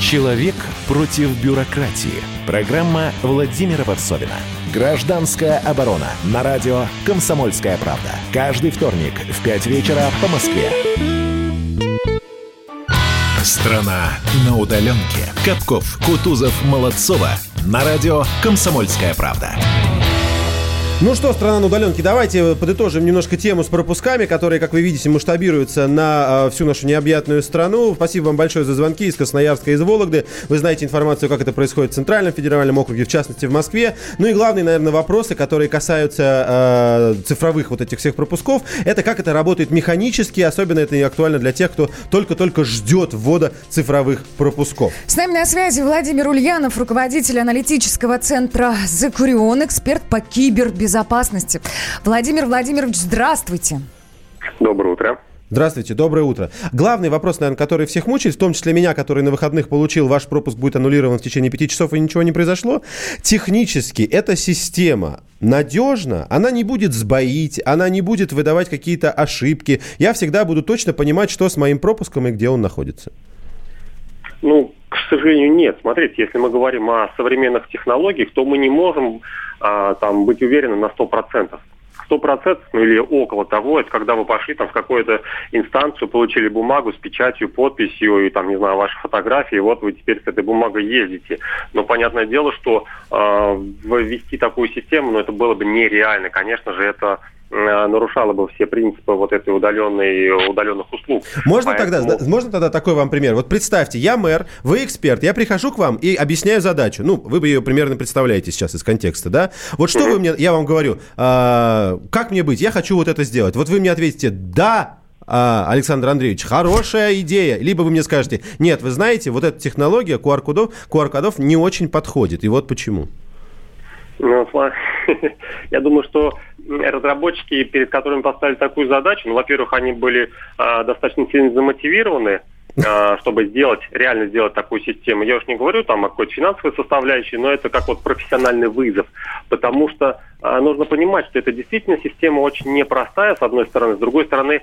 Человек против бюрократии. Программа Владимира Варсовина. Гражданская оборона. На радио «Комсомольская правда». Каждый вторник в 5 вечера по Москве. Страна на удаленке. Капков, Кутузов, Молодцова. На радио «Комсомольская правда». Ну что, страна на удаленке, давайте подытожим немножко тему с пропусками, которые, как вы видите, масштабируются на э, всю нашу необъятную страну. Спасибо вам большое за звонки из Красноярска из Вологды. Вы знаете информацию, как это происходит в Центральном федеральном округе, в частности в Москве. Ну и главные, наверное, вопросы, которые касаются э, цифровых вот этих всех пропусков, это как это работает механически, особенно это актуально для тех, кто только-только ждет ввода цифровых пропусков. С нами на связи Владимир Ульянов, руководитель аналитического центра «Закурион», эксперт по кибербезопасности безопасности. Владимир Владимирович, здравствуйте. Доброе утро. Здравствуйте, доброе утро. Главный вопрос, наверное, который всех мучает, в том числе меня, который на выходных получил, ваш пропуск будет аннулирован в течение пяти часов и ничего не произошло. Технически эта система надежна, она не будет сбоить, она не будет выдавать какие-то ошибки. Я всегда буду точно понимать, что с моим пропуском и где он находится. Ну, к сожалению, нет. Смотрите, если мы говорим о современных технологиях, то мы не можем а, там, быть уверены на 100%. 100% ну, или около того, это когда вы пошли там в какую-то инстанцию, получили бумагу с печатью, подписью и там, не знаю, ваши фотографии, вот вы теперь с этой бумагой ездите. Но понятное дело, что э, ввести такую систему, ну, это было бы нереально. Конечно же, это нарушала бы все принципы вот этой удаленной, удаленных услуг. Можно, Поэтому... тогда, можно тогда такой вам пример? Вот представьте, я мэр, вы эксперт, я прихожу к вам и объясняю задачу. Ну, вы бы ее примерно представляете сейчас из контекста, да? Вот что mm-hmm. вы мне, я вам говорю, а, как мне быть, я хочу вот это сделать. Вот вы мне ответите, да, а, Александр Андреевич, хорошая идея. Либо вы мне скажете, нет, вы знаете, вот эта технология QR-кодов, QR-кодов не очень подходит. И вот почему. Ну, [laughs] я думаю, что разработчики, перед которыми поставили такую задачу, ну, во-первых, они были э, достаточно сильно замотивированы, э, чтобы сделать, реально сделать такую систему. Я уж не говорю там о какой-то финансовой составляющей, но это как вот профессиональный вызов, потому что нужно понимать, что это действительно система очень непростая, с одной стороны. С другой стороны,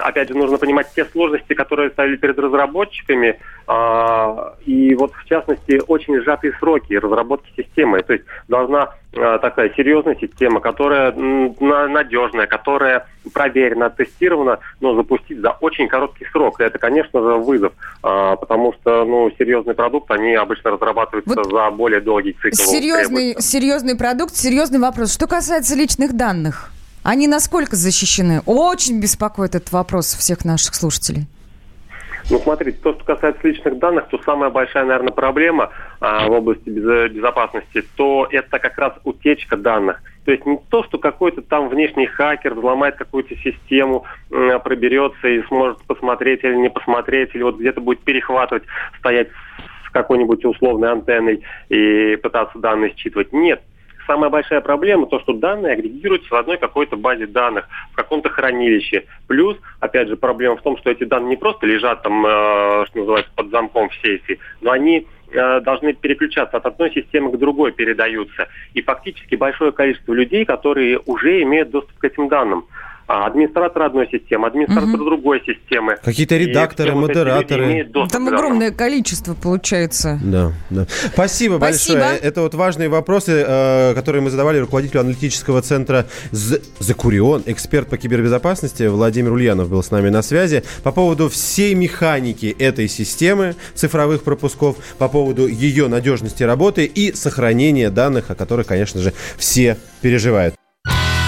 опять же, нужно понимать те сложности, которые ставили перед разработчиками. а, И вот, в частности, очень сжатые сроки разработки системы. То есть должна а, такая серьезная система, которая надежная, которая проверена, тестирована, но запустить за очень короткий срок. И это, конечно же, вызов, а, потому что ну, серьезный продукт, они обычно разрабатываются за более долгий цикл. Серьезный, серьезный продукт, серьезный вопрос. Что касается личных данных, они насколько защищены? Очень беспокоит этот вопрос всех наших слушателей. Ну, смотрите, то, что касается личных данных, то самая большая, наверное, проблема а, в области без- безопасности, то это как раз утечка данных. То есть не то, что какой-то там внешний хакер взломает какую-то систему, м, проберется и сможет посмотреть или не посмотреть, или вот где-то будет перехватывать, стоять с какой-нибудь условной антенной и пытаться данные считывать. Нет. Самая большая проблема то, что данные агрегируются в одной какой-то базе данных, в каком-то хранилище. Плюс, опять же, проблема в том, что эти данные не просто лежат там, э, что называется, под замком в сейфе, но они э, должны переключаться от одной системы к другой, передаются. И фактически большое количество людей, которые уже имеют доступ к этим данным. А администратор одной системы, администратор другой системы. Какие-то редакторы, вот модераторы. Там огромное количество получается. Да, да. Спасибо, Спасибо. большое. Это вот важные вопросы, э, которые мы задавали руководителю аналитического центра Закурион, эксперт по кибербезопасности Владимир Ульянов был с нами на связи. По поводу всей механики этой системы цифровых пропусков, по поводу ее надежности работы и сохранения данных, о которых, конечно же, все переживают.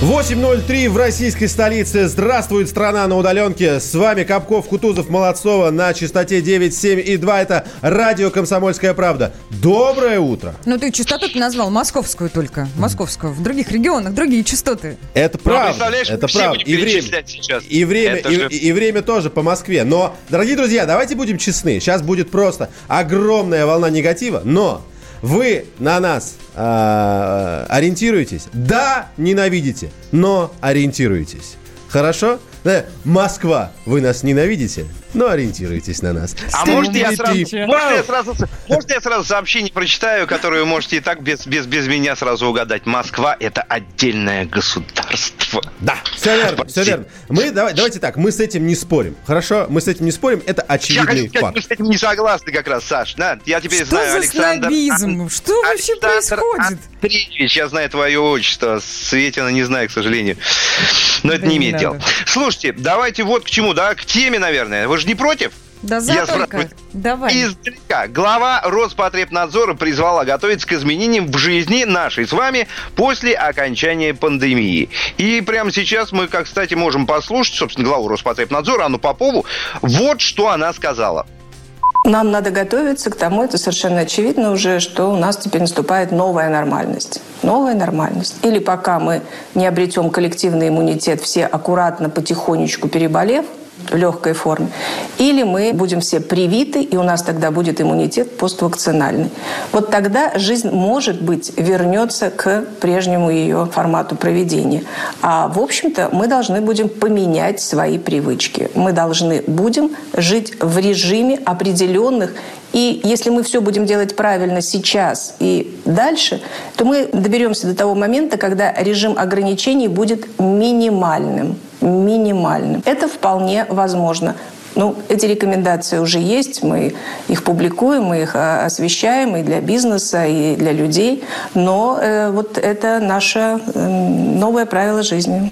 8.03 в российской столице. Здравствует страна на удаленке. С вами Капков, Кутузов, Молодцова на частоте 9.7 и 2. Это радио «Комсомольская правда». Доброе утро. Ну, ты частоту ты назвал московскую только. Московскую. В других регионах другие частоты. Это Ну, правда. представляешь, это правда. И время, сейчас. и, время, Это и, же- и время тоже по Москве. Но, дорогие друзья, давайте будем честны. Сейчас будет просто огромная волна негатива, но вы на нас а, ориентируетесь? Да, ненавидите, но ориентируетесь. Хорошо? Да, Москва, вы нас ненавидите, но ориентируйтесь на нас. А может я, сразу, можно, я сразу, можно я сразу сообщение прочитаю, которое вы можете и так без, без, без меня сразу угадать? Москва – это отдельное государство. Да, все верно, все верно. Мы, давай, давайте так, мы с этим не спорим. Хорошо? Мы с этим не спорим, это Я хочу очевидный сказать, факт. мы с этим не согласны как раз, Саш. Да, я теперь Что знаю за Александр... снобизм? Что вообще Александр происходит? Андреевич, я знаю твое отчество. Светина не знаю, к сожалению. Но это Да не не имеет дела. Слушайте, давайте вот к чему, да, к теме, наверное. Вы же не против? Да за Я только. Давай. Издалека. Глава Роспотребнадзора призвала готовиться к изменениям в жизни нашей с вами после окончания пандемии. И прямо сейчас мы, как кстати, можем послушать, собственно, главу Роспотребнадзора Анну Попову. Вот что она сказала. Нам надо готовиться к тому, это совершенно очевидно уже, что у нас теперь наступает новая нормальность. Новая нормальность. Или пока мы не обретем коллективный иммунитет, все аккуратно, потихонечку переболев, в легкой форме. Или мы будем все привиты, и у нас тогда будет иммунитет поствакцинальный. Вот тогда жизнь, может быть, вернется к прежнему ее формату проведения. А, в общем-то, мы должны будем поменять свои привычки. Мы должны будем жить в режиме определенных и если мы все будем делать правильно сейчас и дальше, то мы доберемся до того момента, когда режим ограничений будет минимальным. Минимальным. Это вполне возможно. Ну, эти рекомендации уже есть, мы их публикуем, мы их а, освещаем и для бизнеса, и для людей. Но э, вот это наше э, новое правило жизни.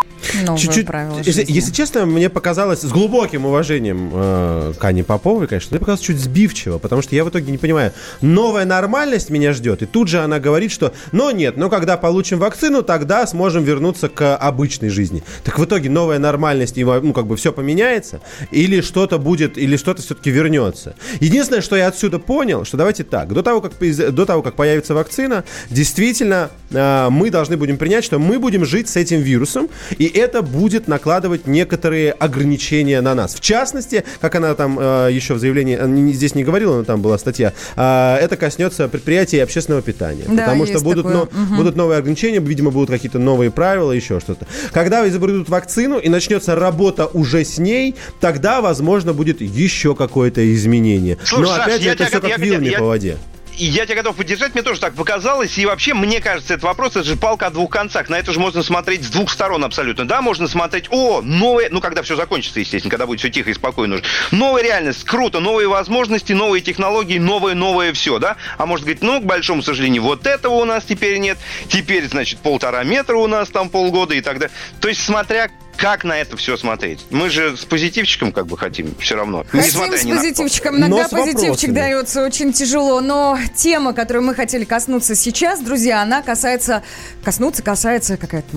Чуть-чуть, если, если честно, мне показалось, с глубоким уважением э, к Ане Поповой, конечно, мне показалось чуть сбивчиво, потому что я в итоге не понимаю, новая нормальность меня ждет, и тут же она говорит, что, но нет, но когда получим вакцину, тогда сможем вернуться к обычной жизни. Так в итоге новая нормальность, и, ну, как бы все поменяется, или что-то будет, или что-то все-таки вернется. Единственное, что я отсюда понял, что давайте так, до того, как, до того, как появится вакцина, действительно, э, мы должны будем принять, что мы будем жить с этим вирусом, и это будет накладывать некоторые ограничения на нас. В частности, как она там э, еще в заявлении, э, не- здесь не говорила, но там была статья, э, это коснется предприятий общественного питания. Да, потому что будут, такое. но- Мгм. будут новые ограничения, видимо, будут какие-то новые правила, еще что-то. Когда изобретут вакцину и начнется работа уже с ней, тогда, возможно, будет еще какое-то изменение. Слушай, Но Саш, опять же, это все как я- вилами я- по воде. Я тебя готов поддержать, мне тоже так показалось. И вообще, мне кажется, этот вопрос, это же палка о двух концах. На это же можно смотреть с двух сторон абсолютно. Да, можно смотреть, о, новая, ну, когда все закончится, естественно, когда будет все тихо и спокойно уже. Новая реальность, круто, новые возможности, новые технологии, новое, новое все, да? А может говорить, ну, к большому сожалению, вот этого у нас теперь нет. Теперь, значит, полтора метра у нас там полгода и так далее. То есть, смотря как на это все смотреть. Мы же с позитивчиком как бы хотим все равно. Хотим несмотря с ни на позитивчиком. Иногда позитивчик дается очень тяжело. Но тема, которую мы хотели коснуться сейчас, друзья, она касается... Коснуться касается какая-то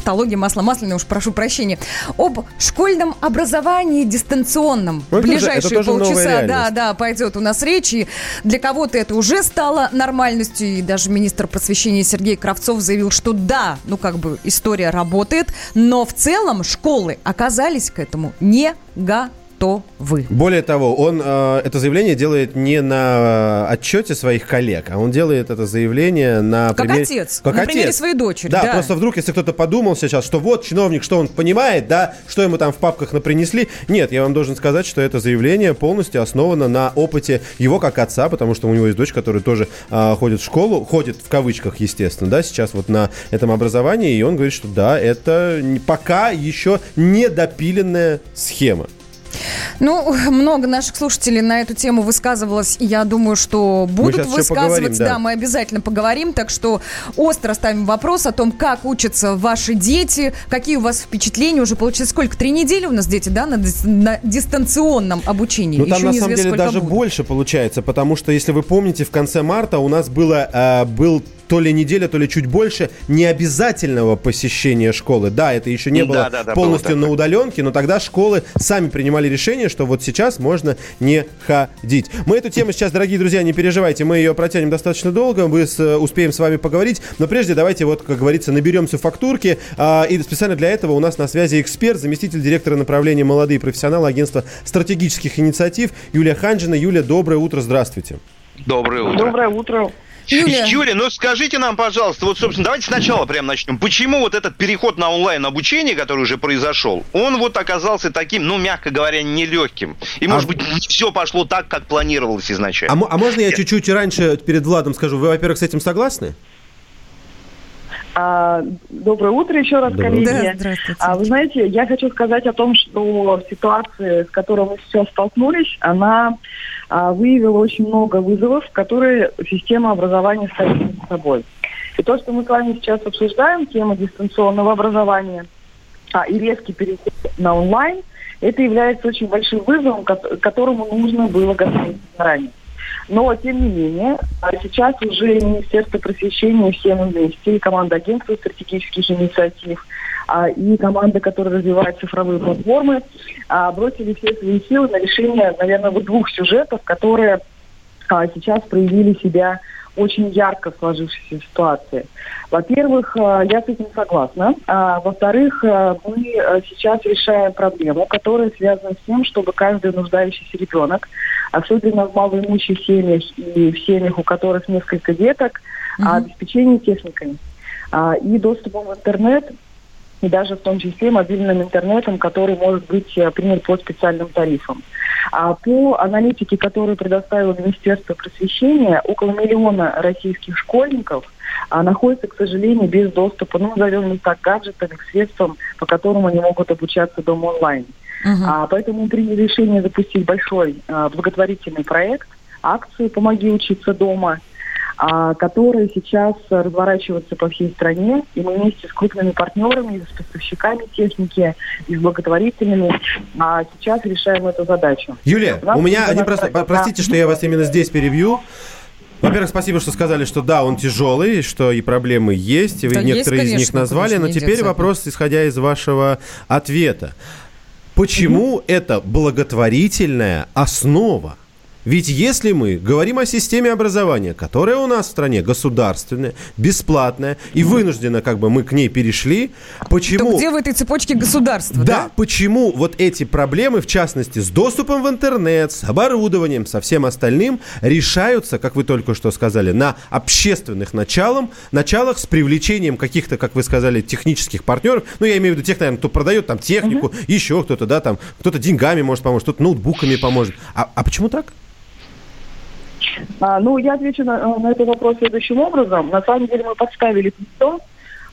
тавтология масла масляная, уж прошу прощения. Об школьном образовании дистанционном. Ну, ближайшие тоже полчаса, да, да, пойдет у нас речь. И для кого-то это уже стало нормальностью. И даже министр просвещения Сергей Кравцов заявил, что да, ну как бы история работает, но в целом школы оказались к этому не готовы. Более того, он э, это заявление делает не на э, отчете своих коллег, а он делает это заявление на Как примере- отец, как на примере отец. своей дочери, Да, да. просто вдруг, если кто-то подумал сейчас, что вот чиновник, что он понимает, да, что ему там в папках напринесли. Нет, я вам должен сказать, что это заявление полностью основано на опыте его как отца, потому что у него есть дочь, которая тоже а, ходит в школу, ходит в кавычках, естественно, да, сейчас вот на этом образовании, и он говорит, что да, это не- пока еще недопиленная схема. Ну, [laughs] много наших слушателей на эту тему высказывалось, и я думаю, что будут сейчас еще высказывать. поговорим, да. да, мы обязательно поговорим. Так что остро ставим вопрос о том, как учатся ваши дети, какие у вас впечатления. Уже получилось сколько? Три недели у нас дети, да, на, дис- на дистанционном обучении. Ну, там Еще на самом деле даже будет. больше получается, потому что, если вы помните, в конце марта у нас было, э, был то ли неделя, то ли чуть больше необязательного посещения школы. Да, это еще не было да, да, полностью было на удаленке, но тогда школы сами принимали решение, что вот сейчас можно не ходить. Мы эту тему сейчас, дорогие друзья, не переживайте, мы ее протянем достаточно долго, мы с- э, успеем с вами поговорить, но прежде давайте вот, как говорится, наберемся фактурки, а, и специально для этого у нас на связи эксперт, заместитель директора направления «Молодые профессионалы» агентства стратегических инициатив Юлия Ханжина. Юлия, доброе утро, здравствуйте. Доброе утро. Доброе утро. Юлия. ну скажите нам, пожалуйста, вот, собственно, давайте сначала прям начнем. Почему вот этот переход на онлайн-обучение, который уже произошел, он вот оказался таким, ну, мягко говоря, нелегким? И, может быть, не все пошло так, как планировалось изначально? А, а можно я чуть-чуть раньше перед Владом скажу? Вы, во-первых, с этим согласны? А, доброе утро еще раз, Доброе коллеги. утро. Да, здравствуйте. А, вы знаете, я хочу сказать о том, что ситуация, с которой мы сейчас столкнулись, она а, выявила очень много вызовов, которые система образования ставит перед собой. И то, что мы с вами сейчас обсуждаем, тема дистанционного образования а, и резкий переход на онлайн, это является очень большим вызовом, к которому нужно было готовиться заранее. Но, тем не менее, а сейчас уже Министерство просвещения все мы вместе, и команда агентства стратегических инициатив, а, и команда, которая развивает цифровые платформы, а, бросили все свои силы на решение, наверное, вот двух сюжетов, которые сейчас проявили себя очень ярко сложившейся ситуации. Во-первых, э, я с этим согласна. А, Во-вторых, э, мы э, сейчас решаем проблему, которая связана с тем, чтобы каждый нуждающийся ребенок, особенно в малоимущих семьях и в семьях, у которых несколько деток, а, обеспечение техниками а, и доступом в интернет, и даже в том числе мобильным интернетом, который может быть э, принят по специальным тарифам. А по аналитике, которую предоставило Министерство просвещения, около миллиона российских школьников а, находятся, к сожалению, без доступа, ну, назовем их так, к гаджетам, к средствам, по которым они могут обучаться дома онлайн. А, поэтому мы приняли решение запустить большой а, благотворительный проект, акцию «Помоги учиться дома», а, которая сейчас разворачивается по всей стране. И мы вместе с крупными партнерами, с поставщиками техники, и с благотворительными а, сейчас решаем эту задачу. Юлия, нас у меня один просто... настроено- Простите, что я вас именно здесь перебью. Во-первых, спасибо, что сказали, что да, он тяжелый, что и проблемы есть, и вы Да есть, некоторые из них конечно, назвали, но теперь вопрос, исходя из вашего ответа. Почему это благотворительная основа? Ведь если мы говорим о системе образования, которая у нас в стране государственная, бесплатная и вынуждена, как бы мы к ней перешли, почему... То где в этой цепочке государство, Да, да? почему вот эти проблемы, в частности, с доступом в интернет, с оборудованием, со всем остальным, решаются, как вы только что сказали, на общественных началом, началах с привлечением каких-то, как вы сказали, технических партнеров. Ну, я имею в виду тех, наверное, кто продает там технику, еще кто-то, да, там, кто-то деньгами может помочь, кто-то ноутбуками поможет. А, а почему так? А, ну, я отвечу на, на этот вопрос следующим образом. На самом деле мы подставили пистон.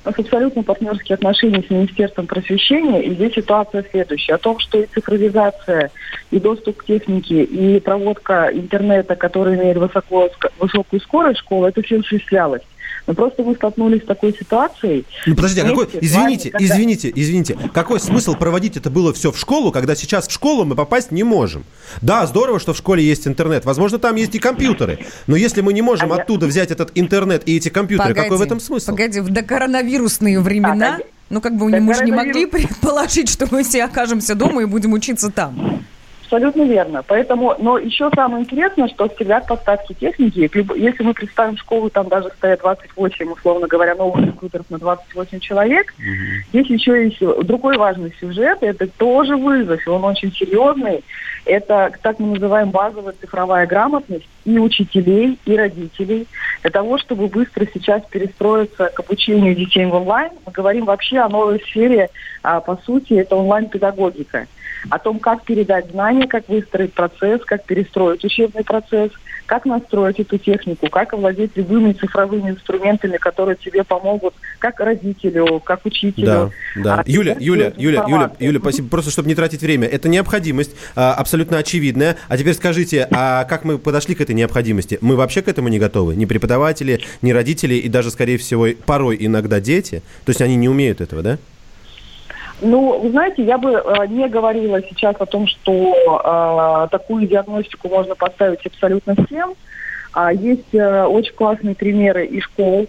У нас абсолютно партнерские отношения с Министерством просвещения. И здесь ситуация следующая. О том, что и цифровизация, и доступ к технике, и проводка интернета, который имеет высоко, высокую скорость школы, это все осуществлялось. Но просто мы столкнулись с такой ситуацией. Ну, подождите, а какой, извините, вами, когда- извините, извините, какой смысл проводить это было все в школу, когда сейчас в школу мы попасть не можем? Да, здорово, что в школе есть интернет, возможно, там есть и компьютеры, но если мы не можем оттуда взять этот интернет и эти компьютеры, какой в этом смысл? Погоди, в докоронавирусные времена, ну как бы мы же не могли предположить, что мы все окажемся дома и будем учиться там. Абсолютно верно. Поэтому, но еще самое интересное, что всегда к поставке техники, если мы представим школу, там даже стоят 28, условно говоря, новых рекрутеров на 28 человек, здесь еще есть другой важный сюжет, это тоже вызов, и он очень серьезный. Это так мы называем базовая цифровая грамотность и учителей, и родителей. Для того, чтобы быстро сейчас перестроиться к обучению детей в онлайн, мы говорим вообще о новой сфере, а, по сути, это онлайн-педагогика о том, как передать знания, как выстроить процесс, как перестроить учебный процесс, как настроить эту технику, как овладеть любыми цифровыми инструментами, которые тебе помогут как родителю, как учителю. Да, да. А, Юля, Юля, Юля, Юля. Юля, спасибо. Просто чтобы не тратить время. Это необходимость, а, абсолютно очевидная. А теперь скажите, а как мы подошли к этой необходимости? Мы вообще к этому не готовы? Ни преподаватели, ни родители и даже, скорее всего, порой иногда дети. То есть они не умеют этого, да? Ну, вы знаете, я бы э, не говорила сейчас о том, что э, такую диагностику можно поставить абсолютно всем. А есть э, очень классные примеры и школ,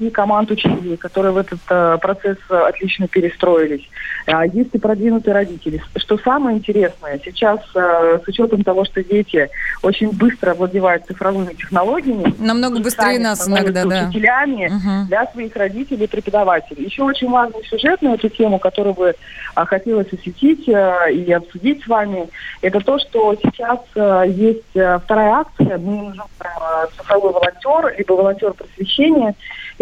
э, и команд учителей, которые в этот э, процесс э, отлично перестроились. А есть и продвинутые родители. Что самое интересное, сейчас э, с учетом того, что дети очень быстро овладевают цифровыми технологиями, Намного быстрее нас иногда, да. учителями для своих родителей и преподавателей. Еще очень важный сюжет на эту тему, который бы а, хотелось осветить э, и обсудить с вами, это то, что сейчас э, есть э, вторая акция, мы называем э, цифровой волонтер, либо волонтер просвещения.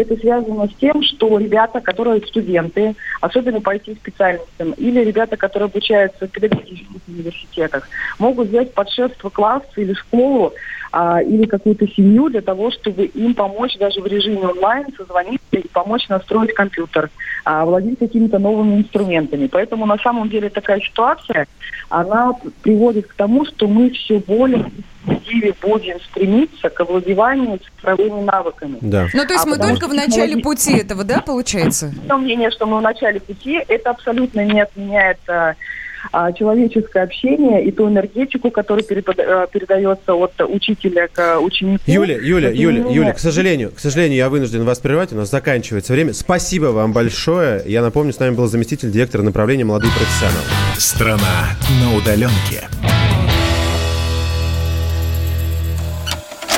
Это связано с тем, что ребята, которые студенты, особенно по IT-специальностям, или ребята, которые обучаются в педагогических университетах, могут взять под шефство класс или школу, а, или какую-то семью для того, чтобы им помочь даже в режиме онлайн созвониться и помочь настроить компьютер, а, владеть какими-то новыми инструментами. Поэтому на самом деле такая ситуация, она приводит к тому, что мы все более перспективе будем стремиться к овладеванию цифровыми навыками. Да. Ну, то есть А мы только в начале пути этого, да, получается? Мое мнение, что мы в начале пути, это абсолютно не отменяет а, человеческое общение и ту энергетику, которая перепода- передается от учителя к ученику. Юля, Юля, не Юля, менее, Юля, к сожалению, к сожалению, я вынужден вас прервать, у нас заканчивается время. Спасибо вам большое. Я напомню, с нами был заместитель директора направления «Молодые профессионалы». Страна на удаленке.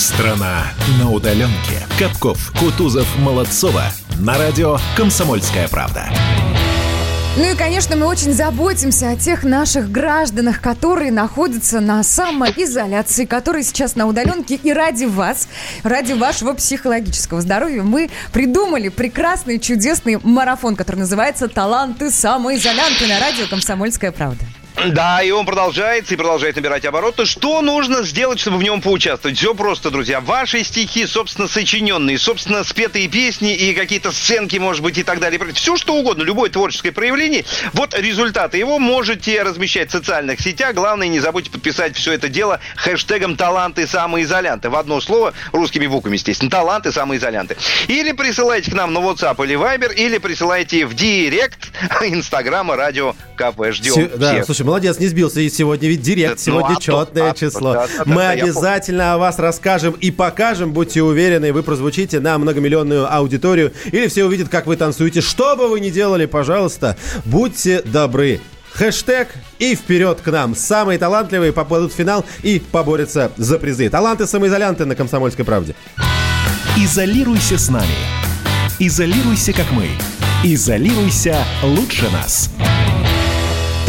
Страна на удаленке. Капков, Кутузов, Молодцова. На радио «Комсомольская правда». Ну и, конечно, мы очень заботимся о тех наших гражданах, которые находятся на самоизоляции, которые сейчас на удаленке. И ради вас, ради вашего психологического здоровья мы придумали прекрасный, чудесный марафон, который называется «Таланты самоизолянты» на радио «Комсомольская правда». Да, и он продолжается и продолжает набирать обороты. Что нужно сделать, чтобы в нем поучаствовать? Все просто, друзья. Ваши стихи, собственно, сочиненные, собственно, спетые песни и какие-то сценки, может быть, и так далее. Все что угодно, любое творческое проявление. Вот результаты его можете размещать в социальных сетях. Главное, не забудьте подписать все это дело хэштегом «Таланты самоизолянты». В одно слово, русскими буквами, естественно. «Таланты самоизолянты». Или присылайте к нам на WhatsApp или Viber, или присылайте в директ [laughs] Инстаграма Радио КП. Ждем Се- Да, всех. слушай, молодец, не сбился. И сегодня ведь директ, Ну, сегодня а то- четное а то- число. да, да, Мы да, обязательно о вас расскажем и покажем. Будьте уверены, вы прозвучите на многомиллионную аудиторию. Или все увидят, как вы танцуете. Что бы вы ни делали, пожалуйста, будьте добры. Хэштег и вперед к нам. Самые талантливые попадут в финал и поборются за призы. Таланты самоизолянты на «Комсомольской правде». Изолируйся с нами. Изолируйся, как мы. Изолируйся лучше нас.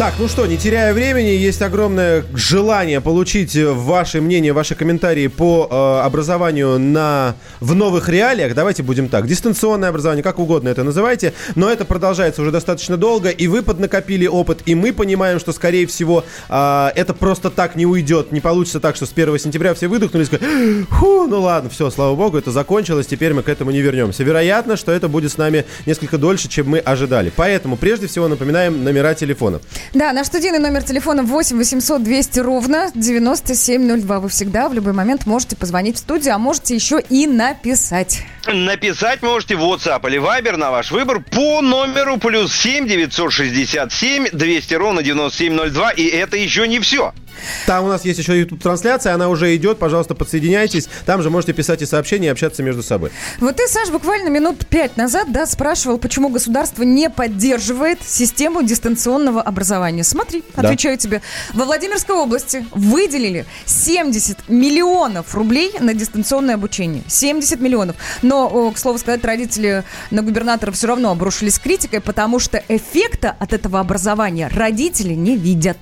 Так, ну что, не теряя времени, есть огромное желание получить э, ваше мнение, ваши комментарии по э, образованию на, в новых реалиях. Давайте будем так. Дистанционное образование, как угодно это называйте, но это продолжается уже достаточно долго, и вы поднакопили опыт, и мы понимаем, что, скорее всего, э, это просто так не уйдет. Не получится так, что с 1 сентября все выдохнули и сказали, фу, ну ладно, все, слава богу, это закончилось, теперь мы к этому не вернемся. Вероятно, что это будет с нами несколько дольше, чем мы ожидали. Поэтому, прежде всего, напоминаем номера телефонов. Да, наш студийный номер телефона 8 800 200 ровно 9702. Вы всегда в любой момент можете позвонить в студию, а можете еще и написать. Написать можете в WhatsApp или Viber на ваш выбор по номеру плюс 7 967 200 ровно 9702. И это еще не все. Там у нас есть еще YouTube-трансляция, она уже идет, пожалуйста, подсоединяйтесь. Там же можете писать и сообщения, и общаться между собой. Вот ты, Саш, буквально минут пять назад, да, спрашивал, почему государство не поддерживает систему дистанционного образования. Смотри, Да. отвечаю тебе. Во Владимирской области выделили 70 миллионов рублей на дистанционное обучение. 70 миллионов. Но, о, к слову сказать, родители на губернатора все равно обрушились критикой, потому что эффекта от этого образования родители не видят.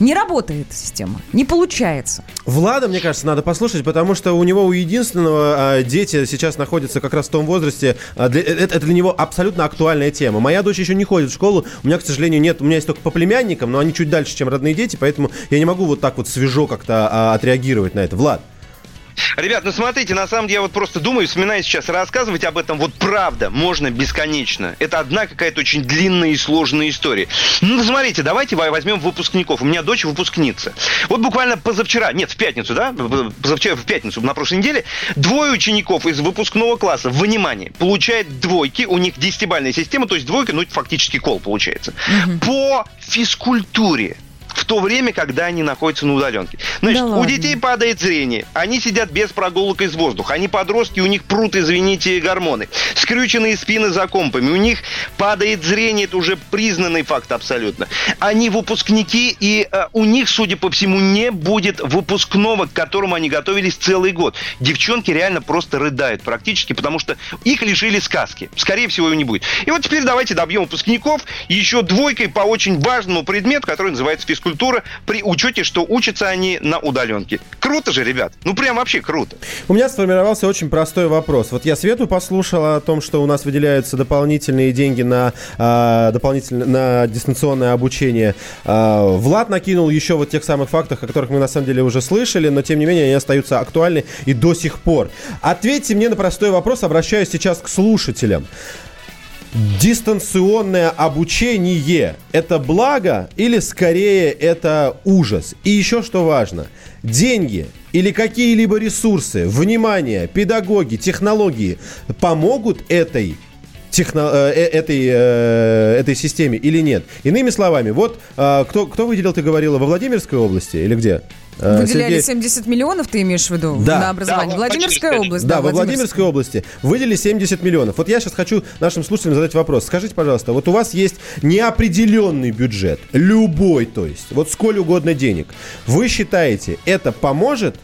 Не работает система, не получается. Влада, мне кажется, надо послушать, потому что у него у единственного а, дети сейчас находятся как раз в том возрасте. а, для- это, это для него абсолютно актуальная тема. Моя дочь еще не ходит в школу. У меня, к сожалению, нет. У меня есть только по племянникам, но они чуть дальше, чем родные дети, поэтому я не могу вот так вот свежо как-то а, отреагировать на это. Влад. Ребят, ну смотрите, на самом деле я вот просто думаю, вспоминаю сейчас, рассказывать об этом вот правда можно бесконечно. Это одна какая-то очень длинная и сложная история. Ну, смотрите, давайте во- возьмем выпускников. У меня дочь выпускница. Вот буквально позавчера, нет, в пятницу, да, позавчера в пятницу, на прошлой неделе, двое учеников из выпускного класса, внимание, получают двойки, у них десятибальная система, то есть двойка, ну, это фактически кол получается, по физкультуре. То время, когда они находятся на удаленке. Значит, Да у ладно? детей падает зрение. Они сидят без прогулок из воздуха. Они подростки, у них прут, извините, гормоны. Скрюченные спины за компами. У них падает зрение. Это уже признанный факт абсолютно. Они выпускники, и э, у них, судя по всему, не будет выпускного, к которому они готовились целый год. Девчонки реально просто рыдают практически, потому что их лишили сказки. Скорее всего, его не будет. И вот теперь давайте добьем выпускников еще двойкой по очень важному предмету, который называется физкультура, при учете, что учатся они на удаленке. Круто же, ребят. Ну, прям вообще круто. У меня сформировался очень простой вопрос. Вот я Свету послушал о том, что у нас выделяются дополнительные деньги на, а, дополнительно, на дистанционное обучение. А, Влад накинул еще вот тех самых фактов, о которых мы на самом деле уже слышали, но тем не менее они остаются актуальны и до сих пор. Ответьте мне на простой вопрос, обращаюсь сейчас к слушателям. Дистанционное обучение – это благо или скорее это ужас? И еще что важно, деньги или какие-либо ресурсы, внимание, педагоги, технологии помогут этой техно- э, э, этой, э, этой системе или нет. Иными словами, вот э, кто, кто выделил, ты говорила, во Владимирской области или где? Э, Выделяли Сергей- 70 миллионов, ты имеешь в виду, Да. на образование? Да, Владимирская область. Да, во Владимирской области выделили 70 миллионов. Вот я сейчас хочу нашим слушателям задать вопрос. Скажите, пожалуйста, вот у вас есть неопределенный бюджет, любой, то есть, вот сколь угодно денег. Вы считаете, это поможет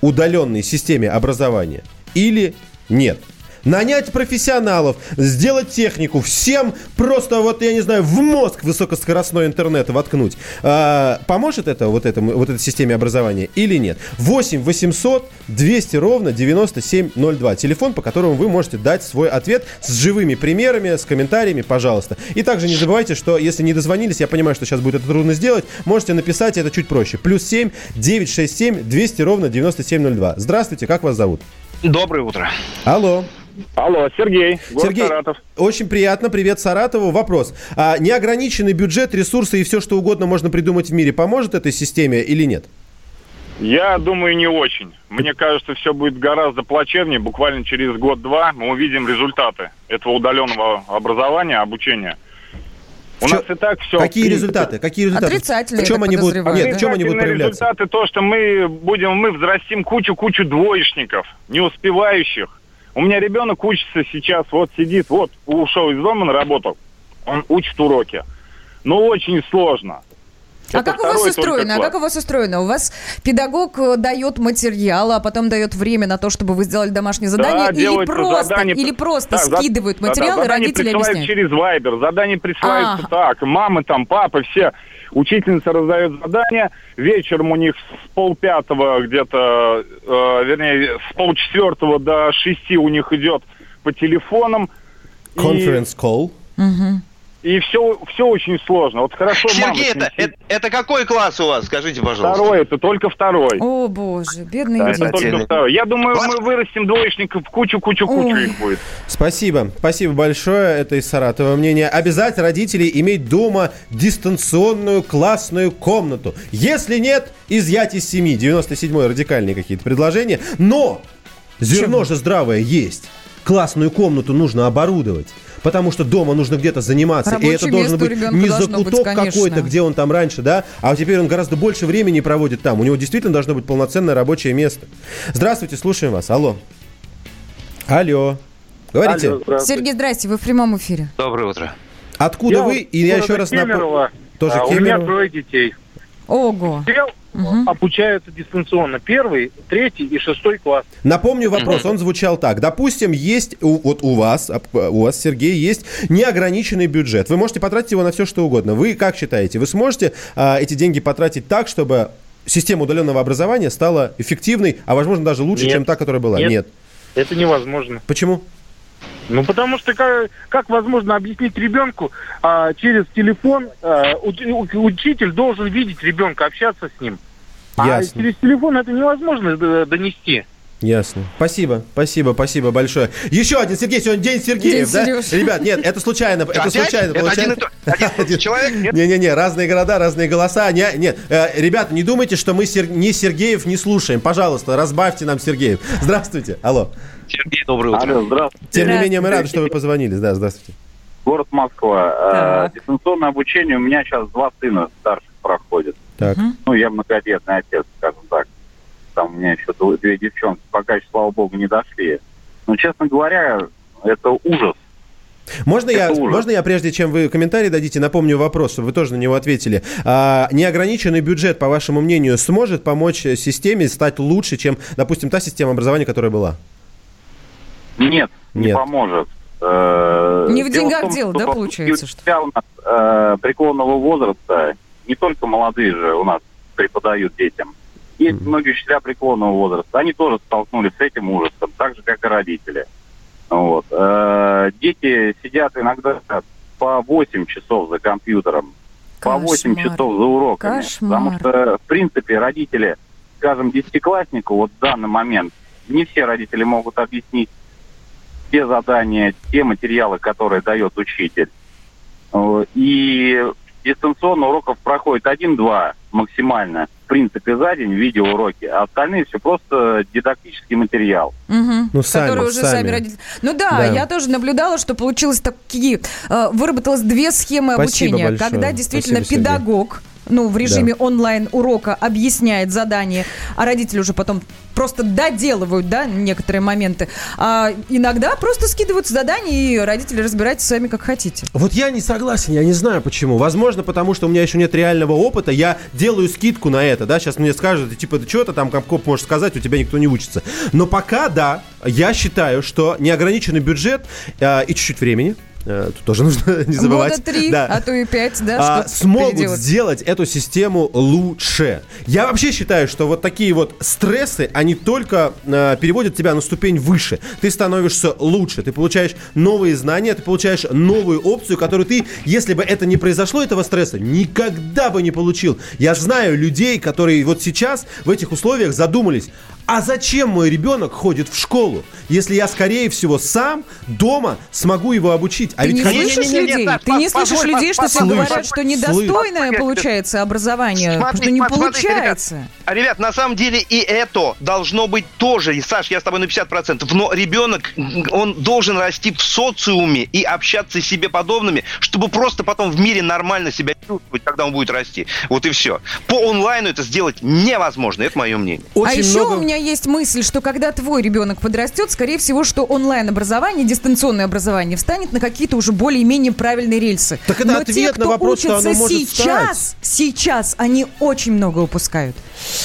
удаленной системе образования или нет? Нанять профессионалов, сделать технику, всем просто вот, я не знаю, в мозг высокоскоростной интернет воткнуть. А, поможет это вот, этому, вот этой системе образования или нет? 8 800 200 ровно 9702. Телефон, по которому вы можете дать свой ответ с живыми примерами, с комментариями, пожалуйста. И также не забывайте, что если не дозвонились, я понимаю, что сейчас будет это трудно сделать, можете написать это чуть проще. Плюс 7 967 200 ровно 9702. Здравствуйте, как вас зовут? Доброе утро. Алло. Алло, Сергей, город Сергей, Саратов. очень приятно. Привет Саратову. Вопрос. А неограниченный бюджет, ресурсы и все, что угодно можно придумать в мире, поможет этой системе или нет? Я думаю, не очень. Мне кажется, все будет гораздо плачевнее. Буквально через год-два мы увидим результаты этого удаленного образования, обучения. У нас и так все. Какие результаты? Какие результаты? Отрицательные, В чем они будут? Нет, в чем они будут проявляться? результаты то, что мы будем, мы взрастим кучу-кучу двоечников, не успевающих. У меня ребенок учится сейчас, вот сидит, вот ушел из дома на работу, он учит уроки. Но очень сложно. А Это как у вас устроено? А как у вас устроено? У вас педагог э, дает материал, а потом дает время на то, чтобы вы сделали домашнее задание, Да, или просто, задание- или просто Да, скидывают да, да, материал, и родители присылают объясняют? через Вайбер, задание присылается А. так, мамы там, папы, все. Учительница раздает задание, вечером у них с полпятого где-то, э, вернее, с полчетвертого до шести у них идет по телефонам. И- Conference call. И, все, все очень сложно. Вот хорошо, мама Сергей, ним это, это, это какой класс у вас? Скажите, пожалуйста. Второй, это только второй. О, боже, бедные Да, дети. это только второй. Я думаю, мы вырастим двоечников, кучу-кучу-кучу их будет. Спасибо. Спасибо большое. Это из Саратова мнение. Обязать родителей иметь дома дистанционную классную комнату. Если нет, изъять из семьи. 97-й радикальные какие-то предложения. Но зерно же здравое есть. Классную комнату нужно оборудовать. Потому что дома нужно где-то заниматься. и Рабочее это должен быть не закуток какой-то, где он там раньше, да, а теперь он гораздо больше времени проводит там. У него действительно должно быть полноценное рабочее место. Здравствуйте, слушаем вас. Алло. Алло. Говорите. Сергей, здрасте, вы в прямом эфире. Доброе утро. Откуда Я вы? И я еще раз Кемерово. напомню. Тоже А, У меня Кемерово. трое детей. Ого. Сел, обучаются дистанционно. Первый, третий и шестой класс. Напомню вопрос, он звучал так. Допустим, есть у, вот у вас, у вас, Сергей, есть неограниченный бюджет. Вы можете потратить его на все, что угодно. Вы как считаете, вы сможете а, эти деньги потратить так, чтобы система удаленного образования стала эффективной, а возможно даже лучше, Нет. чем та, которая была? Нет. Это невозможно. Почему? Ну, потому что как, как возможно объяснить ребенку а, через телефон? а, учитель должен видеть ребенка, общаться с ним. А Ясно. через телефон это невозможно д- донести. Ясно. Спасибо, спасибо, спасибо большое. Еще один Сергей, сегодня день Сергеев, День да? Серёж. Ребят, нет, это случайно, это Опять? случайно Это один и получается. тот- один и тот же человек? Нет? Не-не-не, разные города, разные голоса. Не, нет, э, ребята, не думайте, что мы Сер- не Сергеев не слушаем. Пожалуйста, разбавьте нам Сергеев. Здравствуйте. Алло. Сергей, доброе утро. Алло, здравствуйте. Тем не менее, мы рады, что вы позвонили. Да, здравствуйте. Город Москва. Э, дистанционное обучение у меня сейчас два сына старших проходят. Так. Ну, я многодетный отец, скажем так. Там у меня еще дв- две девчонки, пока еще, слава богу, не дошли. Но, честно говоря, это ужас. Можно я, ужас. можно я, прежде чем вы комментарий дадите, напомню вопрос, чтобы вы тоже на него ответили. А, неограниченный бюджет, по вашему мнению, сможет помочь э, системе стать лучше, чем, допустим, та система образования, которая была? Нет, не Нет. поможет. Э, Не в дело деньгах том, дело, что да, получается, что? у нас э, преклонного возраста, не только молодые же у нас преподают детям. Есть многие учителя преклонного возраста. Они тоже столкнулись с этим ужасом, так же, как и родители. Вот. Э, дети сидят иногда по 8 часов за компьютером, по 8 Кошмар. часов за уроками. Кошмар. Потому что, в принципе, родители, скажем, десятикласснику, вот в данный момент, не все родители могут объяснить те задания, те материалы, которые дает учитель. Э, И дистанционно уроков проходит один-два максимально, принципе, за день видеоуроки, а остальные все просто дидактический материал. Мгм. Ну, сами, которые уже сами. сами. родители. Ну да, Да. я тоже наблюдала, что получилось такие, э, выработалось две схемы Спасибо обучения, большое. когда действительно Спасибо, Сергей. Ну, в режиме онлайн урока объясняет задание, а родители уже потом просто доделывают, да, некоторые моменты. А иногда просто скидываются задания, и родители разбирайтесь сами как хотите. Вот я не согласен, я не знаю почему. Возможно, потому что у меня еще нет реального опыта, я делаю скидку на это, да, сейчас мне скажут, типа, ты что-то там, Капкоп можешь сказать, у тебя никто не учится. Но пока, да, я считаю, что неограниченный бюджет э, и чуть-чуть времени, тут тоже [laughs] нужно не забывать. Года три, Да. а то и пять, да, а, смогут переделать. сделать эту систему лучше. Я вообще считаю, что вот такие вот стрессы, они только э, переводят тебя на ступень выше. Ты становишься лучше, ты получаешь новые знания, ты получаешь новую опцию, которую ты, если бы это не произошло, этого стресса, никогда бы не получил. Я знаю людей, которые вот сейчас в этих условиях задумались, а зачем мой ребенок ходит в школу, если я, скорее всего, сам дома смогу его обучить? А Ты ведь не ходить- слышишь людей? Ты не слышишь людей, что тебе говорят, что недостойное получается образование, что не получается. Ребят, а, ребят, на самом деле и это должно быть тоже. И, Саш, я с тобой на 50%. Но ребенок, он должен расти в социуме и общаться с себе подобными, чтобы просто потом в мире нормально себя чувствовать, когда он будет расти. Вот и все. По онлайну это сделать невозможно. Это мое мнение. а еще у меня есть мысль, что когда твой ребенок подрастет, скорее всего, что онлайн-образование, дистанционное образование встанет на какие-то уже более-менее правильные рельсы. Так это Но ответ те, на кто вопрос, что учатся оно может сейчас, сейчас, они очень много упускают.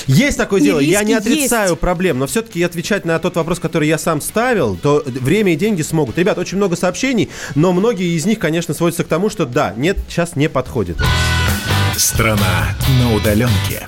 Есть такое И дело. Я не отрицаю есть. проблем, но все-таки отвечать на тот вопрос, который я сам ставил, то время и деньги смогут. Ребят, очень много сообщений, но многие из них, конечно, сводятся к тому, что да, нет, сейчас не подходит. Страна на удаленке.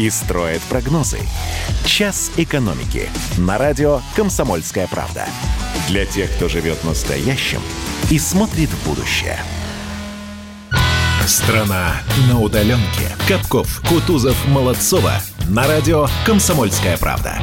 и строят прогнозы. «Час экономики» на радио «Комсомольская правда». Для тех, кто живет настоящим и смотрит в будущее. Страна на удаленке. Капков, Кутузов, Молодцова. На радио «Комсомольская правда».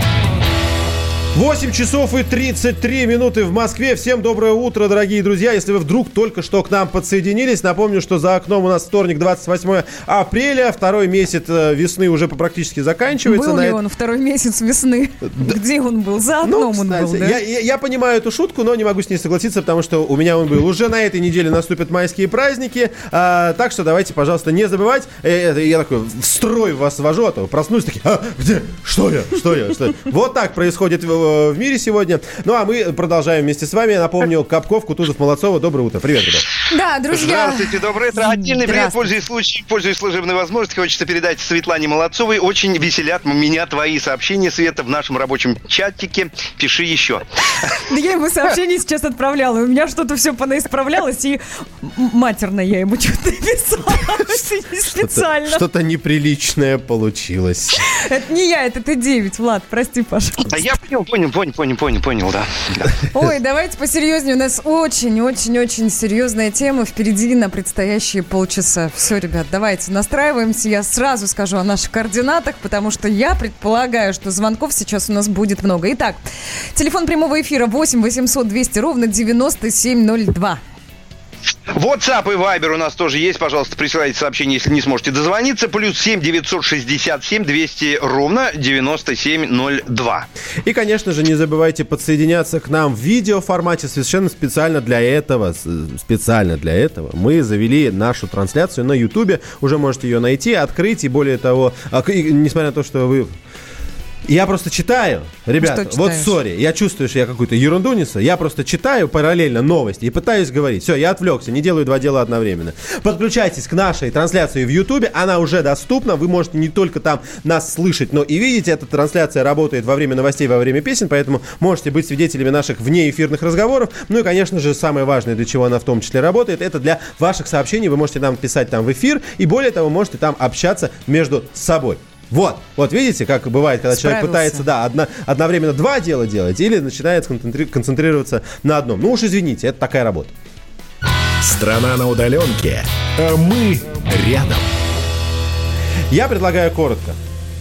8 часов и 33 минуты в Москве. Всем доброе утро, дорогие друзья. Если вы вдруг только что к нам подсоединились, напомню, что за окном у нас вторник, 28 апреля. Второй месяц э, весны уже практически заканчивается. Был ли он второй месяц весны? Где он был? За окном он был, Ну, Кстати, да? я, я- я понимаю эту шутку, но не могу с ней согласиться, потому что у меня он был. Уже на этой неделе наступят майские праздники, а, так что давайте, пожалуйста, не забывать. Э, это я такой в строй вас ввожу, а то проснусь такие, «А, где? Что я? Что я? Что я?» Вот так происходит в, в мире сегодня. Ну, а мы продолжаем вместе с вами. Я напомню, Капков, Кутузов, Молодцова. Доброе утро. Привет, ребят. Да, друзья. Здравствуйте, доброе утро. Отдельный привет, пользуясь случаем, пользуясь служебной возможностью, хочется передать Светлане Молодцовой. Очень веселят меня твои сообщения, Света, в нашем рабочем чатике. Пиши еще. Да я ему сообщение сейчас отправляла. У меня что-то все понаисправлялось, и матерно я ему что-то написала. [laughs] Специально. Что-то неприличное получилось. Это не я, это ты 9, Влад, прости, пожалуйста. А я понял, понял, понял, понял, понял, понял, да. Да. Ой, давайте посерьезнее. У нас очень-очень-очень серьезная тема впереди на предстоящие полчаса. Все, ребят, давайте настраиваемся. Я сразу скажу о наших координатах, потому что я предполагаю, что звонков сейчас у нас будет много. Итак, телефон прямого эфира 8 800 200 ровно 9702. WhatsApp и Viber у нас тоже есть. Пожалуйста, присылайте сообщение, если не сможете дозвониться. Плюс 7 967 200 ровно 9702. И, конечно же, не забывайте подсоединяться к нам в видеоформате. Совершенно специально для этого, специально для этого мы завели нашу трансляцию на Ютубе. Уже можете ее найти, открыть. И более того, а, несмотря на то, что вы... Я просто читаю, ребята, Что вот сори, я чувствую, что я какую-то ерунду несу, я просто читаю параллельно новости и пытаюсь говорить. Все, я отвлекся, не делаю два дела одновременно. Подключайтесь к нашей трансляции в Ютубе, она уже доступна, вы можете не только там нас слышать, но и видеть. Эта трансляция работает во время новостей, во время песен, поэтому можете быть свидетелями наших внеэфирных разговоров. Ну и, конечно же, самое важное, для чего она в том числе работает, это для ваших сообщений. Вы можете нам писать там в эфир, и более того, можете там общаться между собой. Вот, вот видите, как бывает, когда человек Справился. пытается, да, одно- одновременно два дела делать или начинает концентри- концентрироваться на одном. Ну уж извините, это такая работа. Страна на удаленке. А мы рядом. Я предлагаю коротко.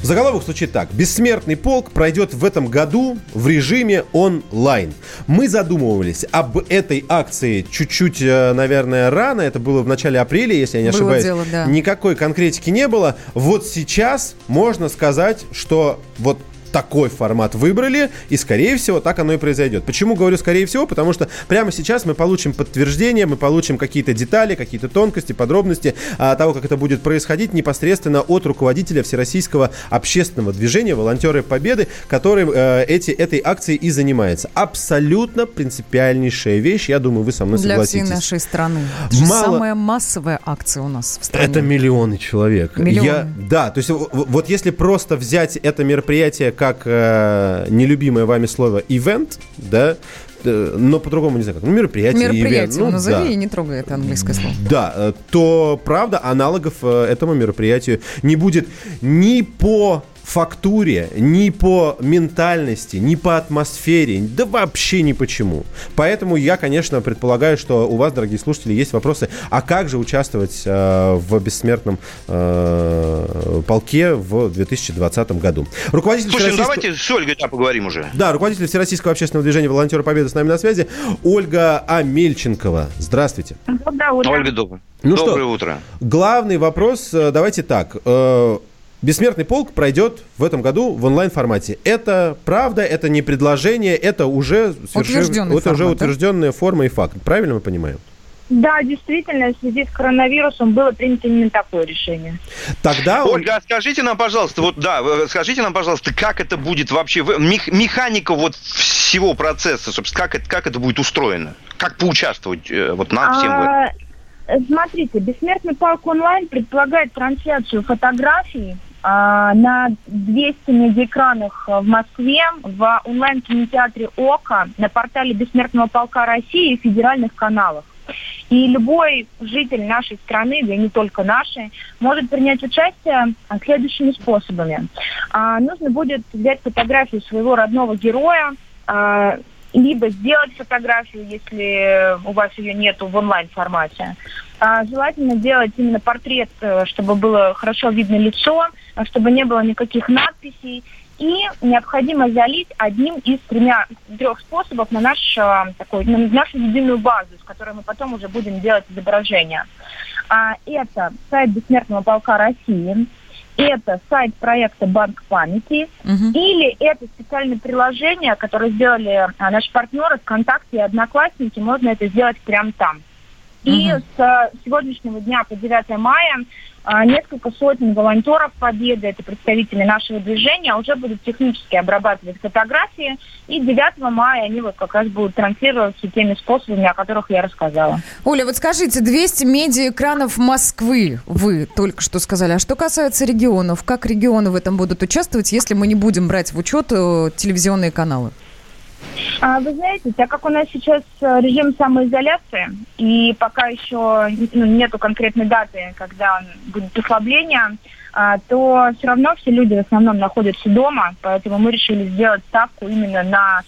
Заголовок звучит так. Бессмертный полк пройдет в этом году в режиме онлайн. Мы задумывались об этой акции чуть-чуть, э, наверное, рано. Это было в начале апреля, если я не Было ошибаюсь. дело, да. Никакой конкретики не было. Вот сейчас можно сказать, что вот такой формат выбрали, и, скорее всего, так оно и произойдет. Почему говорю «скорее всего»? Потому что прямо сейчас мы получим подтверждение, мы получим какие-то детали, какие-то тонкости, подробности а, того, как это будет происходить непосредственно от руководителя Всероссийского общественного движения «Волонтеры Победы», который э, эти, этой акцией и занимается. Абсолютно принципиальнейшая вещь, я думаю, вы со мной Для всей согласитесь. нашей страны. Это Мало- самая массовая акция у нас в стране. Это миллионы человек. Миллионы. Я, да, то есть вот если просто взять это мероприятие как э, нелюбимое вами слово «ивент», да, э, но по-другому не знаю как, ну, мероприятие, Мероприятие ивент, ну, назови да. и не трогай это английское слово. Да, э, то правда аналогов э, этому мероприятию не будет ни по фактуре, ни по ментальности, ни по атмосфере, да вообще ни почему. Поэтому я, конечно, предполагаю, что у вас, дорогие слушатели, есть вопросы, а как же участвовать э, в бессмертном э, полке в 2020 году. Руководитель Слушай, ну Всероссийского- давайте с Ольгой да, поговорим уже. да, руководитель Всероссийского общественного движения «Волонтеры Победы» с нами на связи. Ольга Амельченкова. Здравствуйте. Доброе утро. Ольга, доброе. Ну что? Доброе утро. Главный вопрос, э, давайте так. Бессмертный полк пройдет в этом году в онлайн-формате. Это правда, это не предложение, это уже, Утвержденный это уже формат, да? утвержденная форма и факт. Правильно мы понимаем? Да, действительно, в связи с коронавирусом было принято именно такое решение. Тогда... Ольга, а скажите нам, пожалуйста, вот да, э, скажите нам, пожалуйста, как это будет вообще, мех- механика вот всего процесса, собственно, как это, как это будет устроено? Как поучаствовать э, вот нам всем в этом? А, Смотрите, «Бессмертный парк онлайн» предполагает трансляцию фотографий а, на 200 медиаэкранах в Москве, в онлайн-кинотеатре ОКО, на портале «Бессмертного полка России» и федеральных каналах. И любой житель нашей страны, да и не только нашей, может принять участие а, следующими способами. А, нужно будет взять фотографию своего родного героя, а, либо сделать фотографию, если у вас ее нету в онлайн-формате. А, желательно делать именно портрет, э, чтобы было хорошо видно лицо, а, чтобы не было никаких надписей. И необходимо залить одним из тремя, трех способов на, наш, а, такой, на нашу единую базу, с которой мы потом уже будем делать изображение. А, это сайт Бессмертного полка России, это сайт проекта Банк памяти, или это специальное приложение, которое сделали а, наши партнеры ВКонтакте и Одноклассники, можно это сделать прямо там. И Мгм. с а, сегодняшнего дня по 9 мая несколько сотен волонтеров Победы, это представители нашего движения, уже будут технически обрабатывать фотографии. И 9 мая они вот как раз будут транслироваться теми способами, о которых я рассказала. Оля, вот скажите, 200 медиаэкранов Москвы вы только что сказали. А что касается регионов, как регионы в этом будут участвовать, если мы не будем брать в учет э, телевизионные каналы? А, Вы знаете, так как у нас сейчас э, режим самоизоляции, и пока еще ну, нету конкретной даты, когда будет ослабление, а, то все равно все люди в основном находятся дома, поэтому мы решили сделать ставку именно на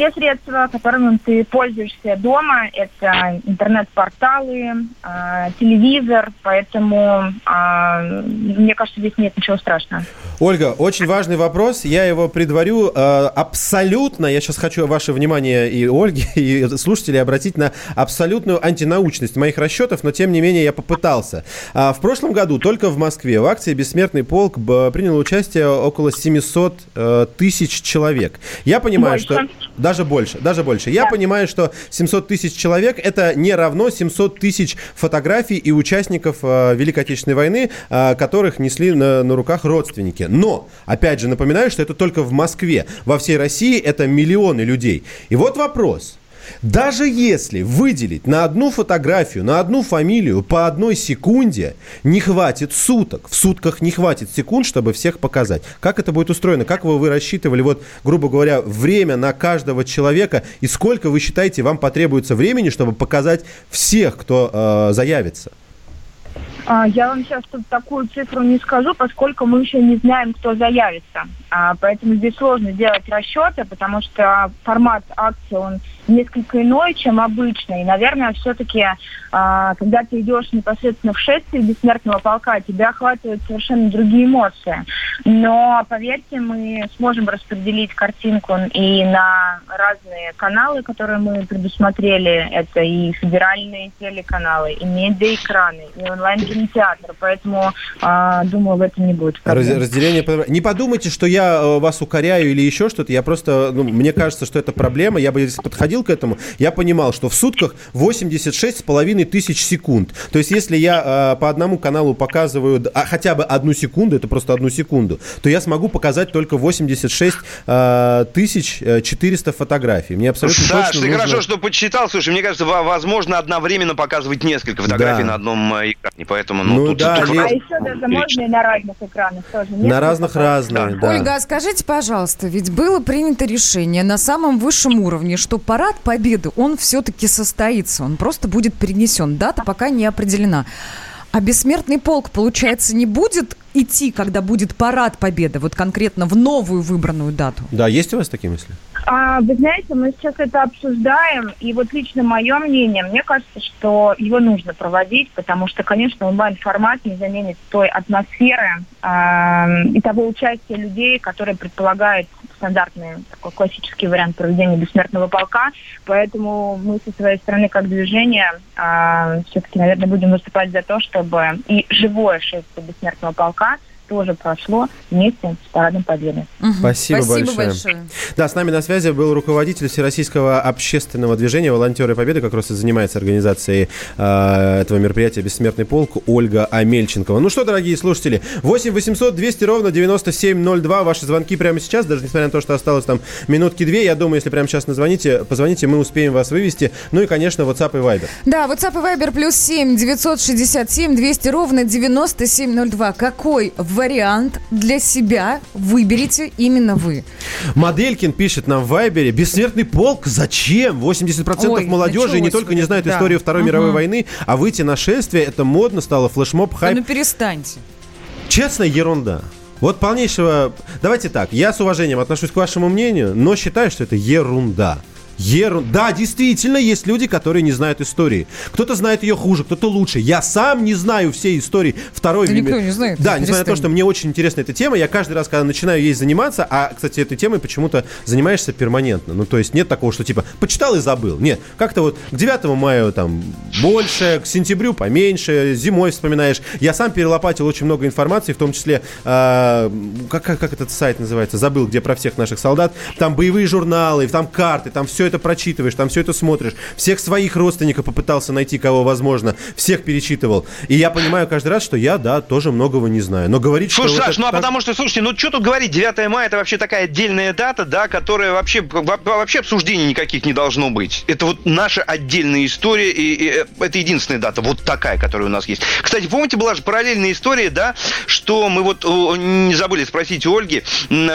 те средства, которыми ты пользуешься дома. Это интернет-порталы, а, телевизор, поэтому а, мне кажется, здесь нет ничего страшного. Ольга, очень важный вопрос. Я его предварю э, абсолютно. Я сейчас хочу ваше внимание и Ольги, [laughs] и слушателей обратить на абсолютную антинаучность моих расчетов, но тем не менее я попытался. В прошлом году только в Москве в акции «Бессмертный полк» приняло участие около 700 э, тысяч человек. Я понимаю, Больше. что... Даже больше, даже больше. Я понимаю, что 700 тысяч человек это не равно 700 тысяч фотографий и участников э, Великой Отечественной войны, э, которых несли на, на руках родственники. Но, опять же, напоминаю, что это только в Москве. Во всей России это миллионы людей. И вот вопрос. Даже если выделить на одну фотографию, на одну фамилию по одной секунде, не хватит суток. В сутках не хватит секунд, чтобы всех показать. Как это будет устроено? Как вы, вы рассчитывали, вот, грубо говоря, время на каждого человека? И сколько вы считаете, вам потребуется времени, чтобы показать всех, кто э, заявится? А, Я вам сейчас такую цифру не скажу, поскольку мы еще не знаем, кто заявится. А, Поэтому здесь сложно делать расчеты, потому что формат акции, он несколько иной, чем обычно. И, наверное, все-таки, когда ты идешь непосредственно в шествие бессмертного полка, тебя охватывают совершенно другие эмоции. Но, поверьте, мы сможем распределить картинку и на разные каналы, которые мы предусмотрели. Это и федеральные телеканалы, и медиаэкраны, и онлайн-кинотеатр. Поэтому, а, думаю, в этом не будет проблем. разделение... Не подумайте, что я э, вас укоряю или еще что-то. Я просто... ну, мне кажется, что это проблема. Я бы, если подходил к этому, я понимал, что в сутках 86 с половиной тысяч секунд. То есть, если я э, по одному каналу показываю а, хотя бы одну секунду, это просто одну секунду, то я смогу показать только 86 э, тысяч э, 400 фотографий. Мне абсолютно Саш, точно ты нужно- хорошо, что почитал. Слушай, мне кажется, во- возможно одновременно показывать несколько фотографий Да. на одном э, экране. Поэтому, ну, Ну тут, да, тут А еще даже можно и на разных экранах тоже. На Несколько разных разные, да. Ольга, а скажите, пожалуйста, ведь было принято решение на самом высшем уровне, что парад Победы, он все-таки состоится, он просто будет перенесен. Дата пока не определена. А бессмертный полк, получается, не будет идти, когда будет парад Победы, вот конкретно в новую выбранную дату? Да, есть у вас такие мысли? А, вы знаете, мы сейчас это обсуждаем, и вот лично мое мнение, мне кажется, что его нужно проводить, потому что, конечно, онлайн-формат не заменит той атмосферы а, и того участия людей, которые предполагает стандартный такой классический вариант проведения бессмертного полка. Поэтому мы со своей стороны, как движение, все-таки, наверное, будем выступать за то, чтобы и живое шествие бессмертного полка тоже прошло вместе с парадом Победы. Спасибо, Спасибо большое. большое. Да, с нами на связи был руководитель Всероссийского общественного движения «Волонтеры Победы», как раз и занимается организацией э, этого мероприятия «Бессмертный полк» Ольга Амельченкова. Ну что, дорогие слушатели, 8 800 200 ровно 9702. Ваши звонки прямо сейчас, даже несмотря на то, что осталось там минутки две. Я думаю, если прямо сейчас назвоните, позвоните, мы успеем вас вывести. Ну и, конечно, WhatsApp и Viber. Да, WhatsApp и Viber плюс 7 967 200 ровно 9702. Какой вариант для себя выберете именно вы? Моделькин пишет нам в Вайбере, бессмертный полк, зачем? 80% Ой, молодежи не началось только не знают да. историю Второй Мгм. мировой войны, а выйти на шествие, это модно стало, флешмоб, Да хайп. ну перестаньте. Честно, ерунда. Вот полнейшего... Давайте так, я с уважением отношусь к вашему мнению, но считаю, что это ерунда. Ерун... Да, действительно, есть люди, которые не знают истории. Кто-то знает ее хуже, кто-то лучше. Я сам не знаю всей истории второй Да никто не знает, Да, несмотря на то, что мне очень интересна эта тема, я каждый раз, когда начинаю ей заниматься, а, кстати, этой темой почему-то занимаешься перманентно. Ну, то есть нет такого, что типа почитал и забыл. Нет, как-то вот к 9 мая там больше, к сентябрю поменьше, зимой вспоминаешь. Я сам перелопатил очень много информации, в том числе, а, как, как, как этот сайт называется, забыл, где про всех наших солдат. Там боевые журналы, там карты, там все это прочитываешь, там все это смотришь. Всех своих родственников попытался найти, кого возможно, всех перечитывал. И я понимаю каждый раз, что я, да, тоже многого не знаю. Но говорить, Слушай, что... вот Саш, это ну а потому что, слушайте, ну что тут говорить, 9 мая это вообще такая отдельная дата, да, которая вообще, во- вообще обсуждений никаких не должно быть. Это вот наша отдельная история, и, и, э, это единственная дата, вот такая, которая у нас есть. Кстати, помните, была же параллельная история, да, что мы вот не забыли спросить у Ольги,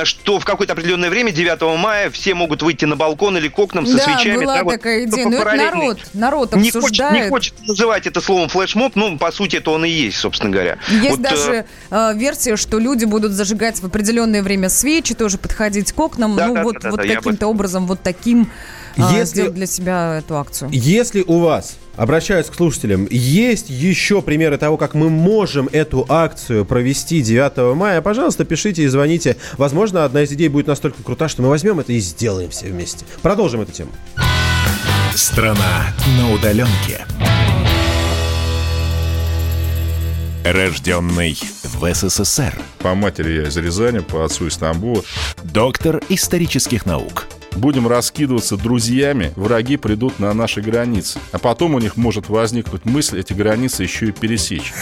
что в какое-то определенное время, 9 мая, все могут выйти на балкон или к окнам со да, свечами. была да, вот такая идея. по- Но это народ, народ Не хочет, обсуждает. не хочет называть это словом флешмоб, ну, по сути, это он и есть, собственно говоря. Есть Вот, э, даже э, версия, что люди будут зажигать в определенное время свечи, тоже подходить к окнам. Да, ну, да, вот, да, вот да, каким-то образом, вот таким э, Если- сделать для себя эту акцию. Если у вас, обращаюсь к слушателям, есть еще примеры того, как мы можем эту акцию провести 9 мая, пожалуйста, пишите и звоните. Возможно, одна из идей будет настолько крута, что мы возьмем это и сделаем все вместе. Продолжим эту тему. Страна на удаленке. Рожденный в СССР. По матери я из Рязани, по отцу из Тамбова. Доктор исторических наук. Будем раскидываться друзьями, враги придут на наши границы. А потом у них может возникнуть мысль эти границы еще и пересечь.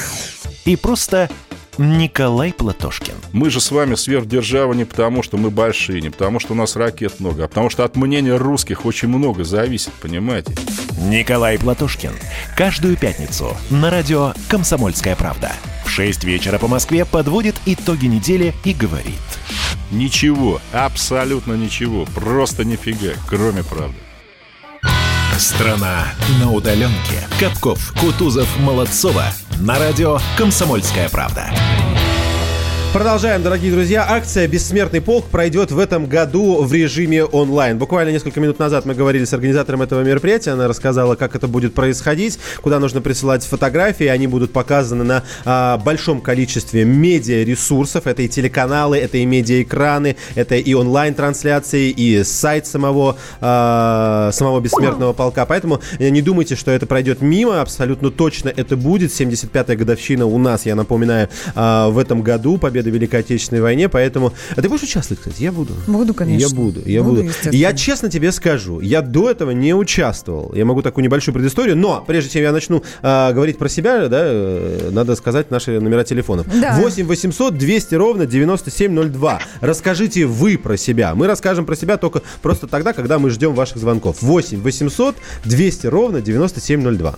И просто Николай Платошкин. Мы же с вами сверхдержава не потому, что мы большие, не потому, что у нас ракет много, а потому что от мнения русских очень много зависит, понимаете? Николай Платошкин. Каждую пятницу на радио «Комсомольская правда». В 6 вечера по Москве подводит итоги недели и говорит. Ничего, абсолютно ничего, просто нифига, кроме правды. Страна на удаленке. Капков, Кутузов, Молодцова. на радио «Комсомольская правда». Продолжаем, дорогие друзья. Акция «Бессмертный полк» пройдет в этом году в режиме онлайн. Буквально несколько минут назад мы говорили с организатором этого мероприятия. Она рассказала, как это будет происходить, куда нужно присылать фотографии. Они будут показаны на а, большом количестве медиаресурсов. Это и телеканалы, это и медиаэкраны, это и онлайн-трансляции, и сайт самого, а, самого «Бессмертного полка». Поэтому не думайте, что это пройдет мимо. Абсолютно точно это будет. 75-я годовщина у нас, я напоминаю, а, в этом году. Победа в Великой Отечественной войне, поэтому... А ты будешь участвовать, кстати? Я буду. Буду, конечно. Я буду, я Буду, буду. Я честно тебе скажу, я до этого не участвовал. Я могу такую небольшую предысторию, но прежде чем я начну а, говорить про себя, да, э, надо сказать наши номера телефонов. Да. 8 800 200 ровно 9702. Расскажите вы про себя. Мы расскажем про себя только просто тогда, когда мы ждем ваших звонков. 8 800 200 ровно 9702.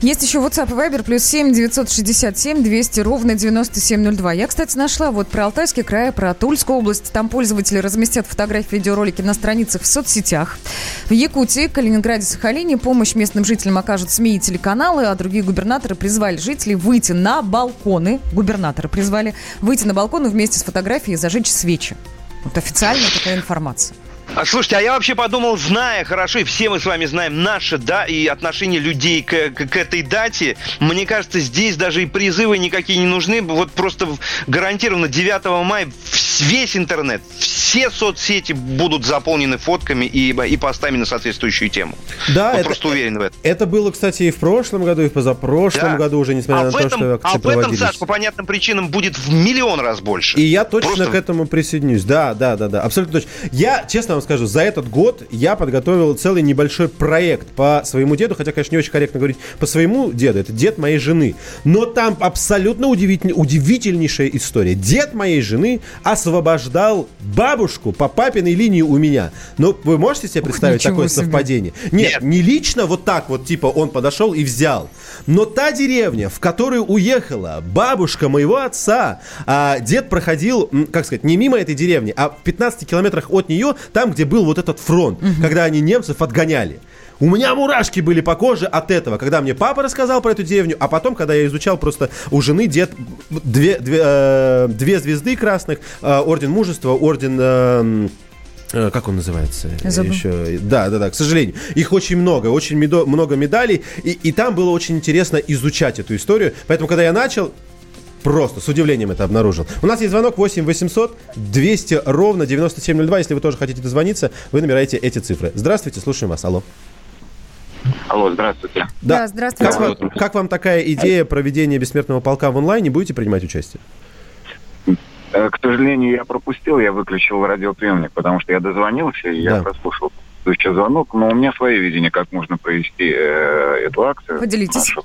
Есть еще WhatsApp и Viber, плюс 7 967 200 ровно 9702. Я, кстати, нашла вот про Алтайский край, про Тульскую область. Там пользователи разместят фотографии, видеоролики на страницах в соцсетях. В Якутии, Калининграде, Сахалине помощь местным жителям окажут СМИ и телеканалы, а другие губернаторы призвали жителей выйти на балконы. Губернаторы призвали выйти на балконы вместе с фотографией и зажечь свечи. Вот официальная такая информация. А, Слушайте, а я вообще подумал, зная хорошо, и все мы с вами знаем наши, да, и отношение людей к, к- к этой дате, мне кажется, здесь даже и призывы никакие не нужны. Вот просто гарантированно 9 мая весь интернет, все соцсети будут заполнены фотками и, и постами на соответствующую тему. Да, Вот это- просто уверен в этом. Это было, кстати, и в прошлом году, и в позапрошлом Да. году уже, несмотря а на в то, этом, что акции а в этом. Саш, по понятным причинам будет в миллион раз больше. И я точно Просто- к этому присоединюсь. Да, да, да, да, абсолютно точно. Я, честно вам скажу, за этот год я подготовил целый небольшой проект по своему деду, хотя, конечно, не очень корректно говорить по своему деду, это дед моей жены. Но там абсолютно удивительный, удивительнейшая история. Дед моей жены освобождал бабушку по папиной линии у меня. Но вы можете себе представить ничего такое себе. совпадение? Нет, не лично вот так вот, типа, он подошел и взял. Но та деревня, в которую уехала бабушка моего отца, а, дед проходил, как сказать, не мимо этой деревни, а в 15 километрах от нее, там, где был вот этот фронт, когда они немцев отгоняли. У меня мурашки были по коже от этого, когда мне папа рассказал про эту деревню, а потом, когда я изучал просто у жены дед две, две, э, две звезды красных, э, орден мужества, орден... э, э, как он называется? Я забыла. Еще, да, да, да, к сожалению. Их очень много, очень медо- много медалей. И, и там было очень интересно изучать эту историю. Поэтому, когда я начал, Просто с удивлением это обнаружил. У нас есть звонок 8 800 200 ровно 9702. Если вы тоже хотите дозвониться, вы набираете эти цифры. Здравствуйте, слушаем вас. Алло. Алло, здравствуйте. Да, здравствуйте. Как вам, как вам такая идея проведения бессмертного полка в онлайне? Будете принимать участие? Э, К сожалению, я пропустил, я выключил радиоприемник, потому что я дозвонился, и я прослушал предыдущий звонок, но у меня свое видение, как можно провести э, эту акцию. Поделитесь. нашу.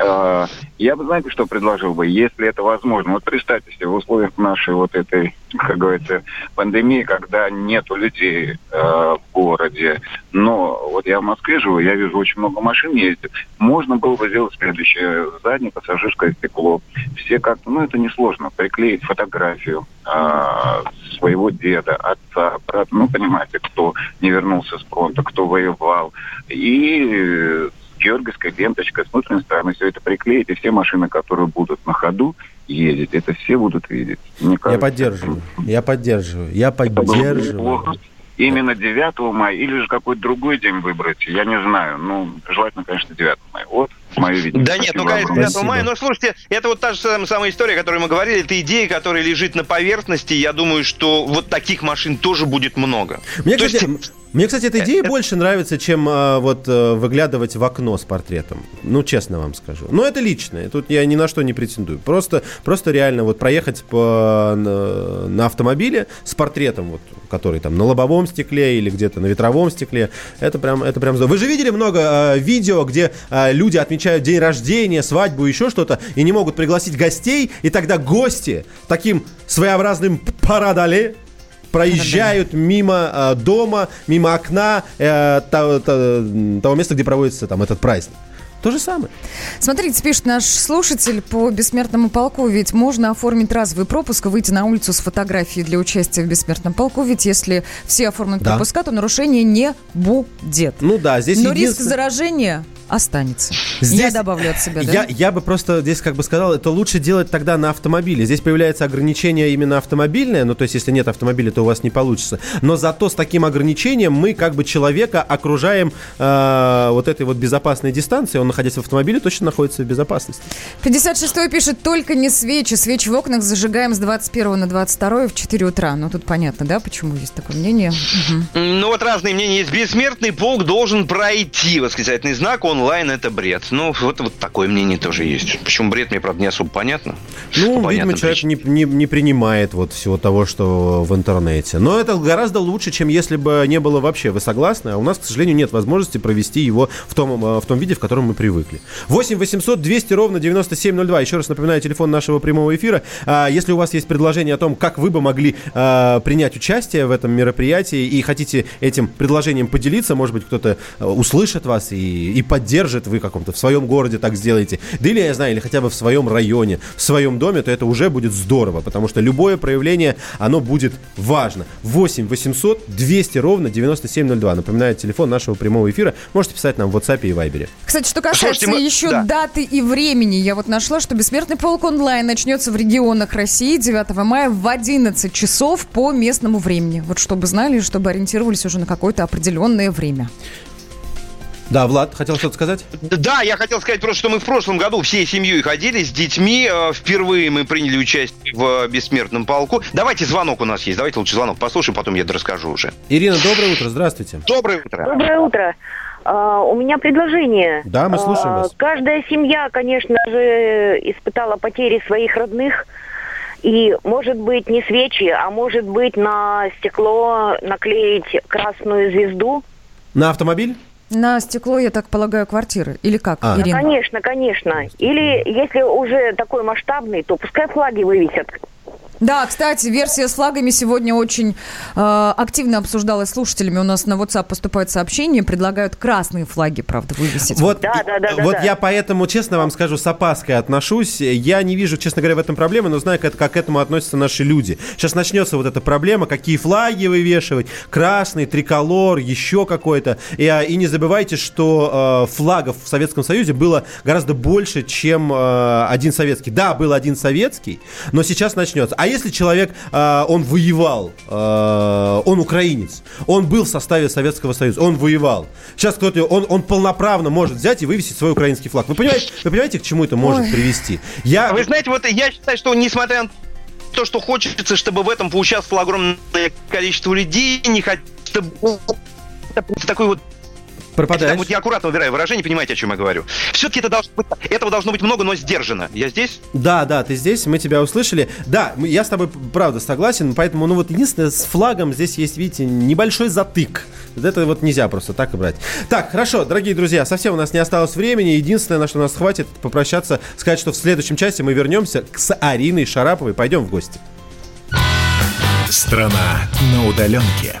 Э, Я бы, знаете, что предложил бы, если это возможно. Вот представьте себе, в условиях нашей вот этой, как говорится, пандемии, когда нету людей э, в городе, но вот я в Москве живу, я вижу очень много машин ездит, можно было бы сделать следующее. Заднее пассажирское стекло. Все как-то, ну это несложно, приклеить фотографию э, своего деда, отца, брата, ну понимаете, кто не вернулся с фронта, кто воевал. И георгиевская ленточка с внутренней стороны все это приклеить, и все машины, которые будут на ходу ездить, это все будут видеть. Мне Я кажется, поддерживаю. Я поддерживаю. Я было бы поддерживаю. Именно 9 мая или же какой-то другой день выбрать, я не знаю. Ну, желательно, конечно, 9 мая. Вот мое видение. Да нет, ну, конечно, огромное. 9 мая. Но слушайте, это вот та же самая, история, о которой мы говорили. Это идея, которая лежит на поверхности. Я думаю, что вот таких машин тоже будет много. Мне, То кстати, есть- мне, кстати, эта идея больше нравится, чем а, вот а, выглядывать в окно с портретом. Ну, честно вам скажу. Но это личное. Тут я ни на что не претендую. Просто, просто реально вот проехать по, на, на автомобиле с портретом, вот, который там на лобовом стекле или где-то на ветровом стекле, это прям, это прям здорово. Вы же видели много а, видео, где а, люди отмечают день рождения, свадьбу, еще что-то, и не могут пригласить гостей, и тогда гости таким своеобразным парадоле проезжают мимо э, дома, мимо окна э, того, то- того места, где проводится там этот праздник. То же самое. Смотрите, пишет наш слушатель по бессмертному полку, ведь можно оформить разовый пропуск и выйти на улицу с фотографией для участия в бессмертном полку, ведь если все оформят Да. пропуска, то нарушения не будет. Ну да, здесь Но риск единственное- заражения останется. Здесь- Я добавлю от себя, да? Я, я бы просто здесь как бы сказал, это лучше делать тогда на автомобиле. Здесь появляется ограничение именно автомобильное, ну то есть если нет автомобиля, то у вас не получится. Но зато с таким ограничением мы как бы человека окружаем э, вот этой вот безопасной дистанцией. Он, находясь в автомобиле, точно находится в безопасности. 56-й пишет, только не свечи. Свечи в окнах зажигаем с 21 на 22 в 4 утра. Ну, тут понятно, да, почему есть такое мнение? Мгм. Ну вот разные мнения есть. Бессмертный полк должен пройти. Восклицательный знак онлайн это бред. Ну вот, вот такое мнение тоже есть. Почему бред, мне, правда, не особо понятно. Ну, По видимо, человек не, не, не принимает вот всего того, что в интернете. Но это гораздо лучше, чем если бы не было вообще. Вы согласны? А у нас, к сожалению, нет возможности провести его в том, э, в том виде, в котором мы привыкли. 8 800 200 ровно 9702. Еще раз напоминаю, телефон нашего прямого эфира. А, Если у вас есть предложение о том, как вы бы могли а, принять участие в этом мероприятии и хотите этим предложением поделиться, может быть, кто-то э, услышит вас и, и поддержит, вы в каком-то в своем городе так сделаете. Да или, я знаю, или хотя бы в своем районе, в своем доме, то это уже будет здорово, потому что любое проявление, оно будет важно. 8 800 200 ровно 9702. Напоминаю, телефон нашего прямого эфира. Можете писать нам в WhatsApp и Viber. Кстати, что касается Слушайте, мы- еще да. даты и времени, я вот нашла, что «Бессмертный полк онлайн» начнется в регионах России 9 мая в 11 часов по местному времени. Вот чтобы знали, чтобы ориентировались уже на какое-то определенное время. Да, Влад, хотел что-то сказать? Да, я хотел сказать просто, что мы в прошлом году всей семьей ходили с детьми. Э, Впервые мы приняли участие в э, бессмертном полку. Давайте звонок у нас есть. Давайте лучше звонок послушаем, потом я расскажу уже. Ирина, доброе утро, здравствуйте. Доброе утро. Доброе утро. А, у меня предложение. Да, мы слушаем А, вас. Каждая семья, конечно же, испытала потери своих родных. И, может быть, не свечи, а может быть, на стекло наклеить красную звезду. На автомобиль? На стекло, я так полагаю, квартиры. Или как, А. Ирина? Конечно, конечно. Или, если уже такой масштабный, то пускай флаги вывесят. Да, кстати, версия с флагами сегодня очень э, активно обсуждалась слушателями. У нас на WhatsApp поступают сообщения, предлагают красные флаги, правда, вывесить. Вот, Да, да, да, вот да. я поэтому, честно вам скажу, с опаской отношусь. Я не вижу, честно говоря, в этом проблемы, но знаю, как, как к этому относятся наши люди. Сейчас начнется вот эта проблема, какие флаги вывешивать, красный, триколор, еще какой-то. И, а, и не забывайте, что э, флагов в Советском Союзе было гораздо больше, чем э, один советский. Да, был один советский, но сейчас начнется. А если человек, э, он воевал, э, он украинец, он был в составе Советского Союза, он воевал. Сейчас кто-то, он, он полноправно может взять и вывесить свой украинский флаг. Вы понимаете, вы понимаете, к чему это может Ой. привести? Я, Вы знаете, вот я считаю, что несмотря на то, что хочется, чтобы в этом поучаствовало огромное количество людей, не хочу, чтобы это такой вот пропадаешь. Вот я аккуратно выбираю выражение, понимаете, о чем я говорю. Все-таки это должно быть, этого должно быть много, но сдержанно. Я здесь? Да, да, ты здесь, мы тебя услышали. Да, я с тобой правда согласен, поэтому, ну вот единственное, с флагом здесь есть, видите, небольшой затык. Вот Это вот нельзя просто так и брать. Так, хорошо, дорогие друзья, совсем у нас не осталось времени. Единственное, на что нас хватит, это попрощаться, сказать, что в следующем часе мы вернемся к с Ариной Шараповой. Пойдем в гости. Страна на удаленке.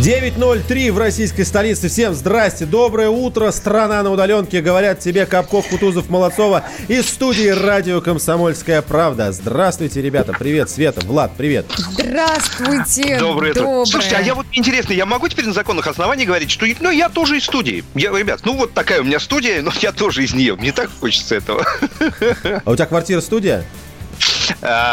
9.03 в российской столице. Всем здрасте, доброе утро. Страна на удаленке. Говорят тебе Капков, Кутузов, Молодцова. Из студии радио «Комсомольская правда». Здравствуйте, ребята. Привет, Света, Влад, привет. Здравствуйте. Доброе утро. доброе. Слушайте, а я вот интересно, я могу теперь на законных основаниях говорить, что ну, я тоже из студии. Я, ребят, ну вот такая у меня студия, но я тоже из нее. Мне так хочется этого. А у тебя квартира-студия? А,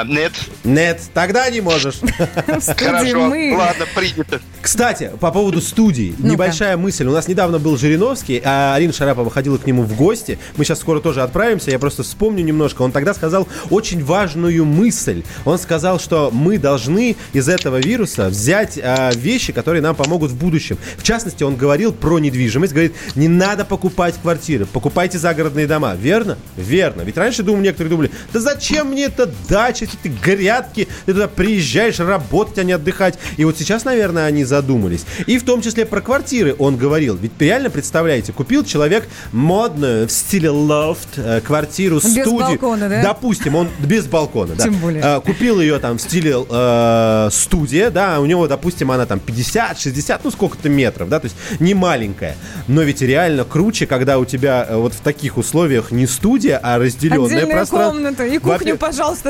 нет. Нет, тогда не можешь. [laughs] Хорошо, ладно, принято. Кстати, по поводу студий. Ну-ка. Небольшая мысль. У нас недавно был Жириновский, а Арина Шарапова ходила к нему в гости. Мы сейчас скоро тоже отправимся. Я просто вспомню немножко. Он тогда сказал очень важную мысль. Он сказал, что мы должны из этого вируса взять а, вещи, которые нам помогут в будущем. В частности, он говорил про недвижимость. Говорит, не надо покупать квартиры, покупайте загородные дома. Верно? Верно. Ведь раньше, думаю, некоторые думали, да зачем мне эта дача, эти грядки, ты туда приезжаешь работать, а не отдыхать. И вот сейчас, наверное, они задумались. И в том числе про квартиры он говорил. Ведь реально, представляете, купил человек модную в стиле лофт э, квартиру, Без студию. балкона, да? Допустим, он без балкона, да. Тем более. Э, Купил ее там в стиле э, студия, да, у него, допустим, она там 50-60, ну сколько-то метров, да, то есть не маленькая. Но ведь реально круче, когда у тебя вот в таких условиях не студия, а разделенное Отдельную пространство. комнату. И кухню, Во-пе-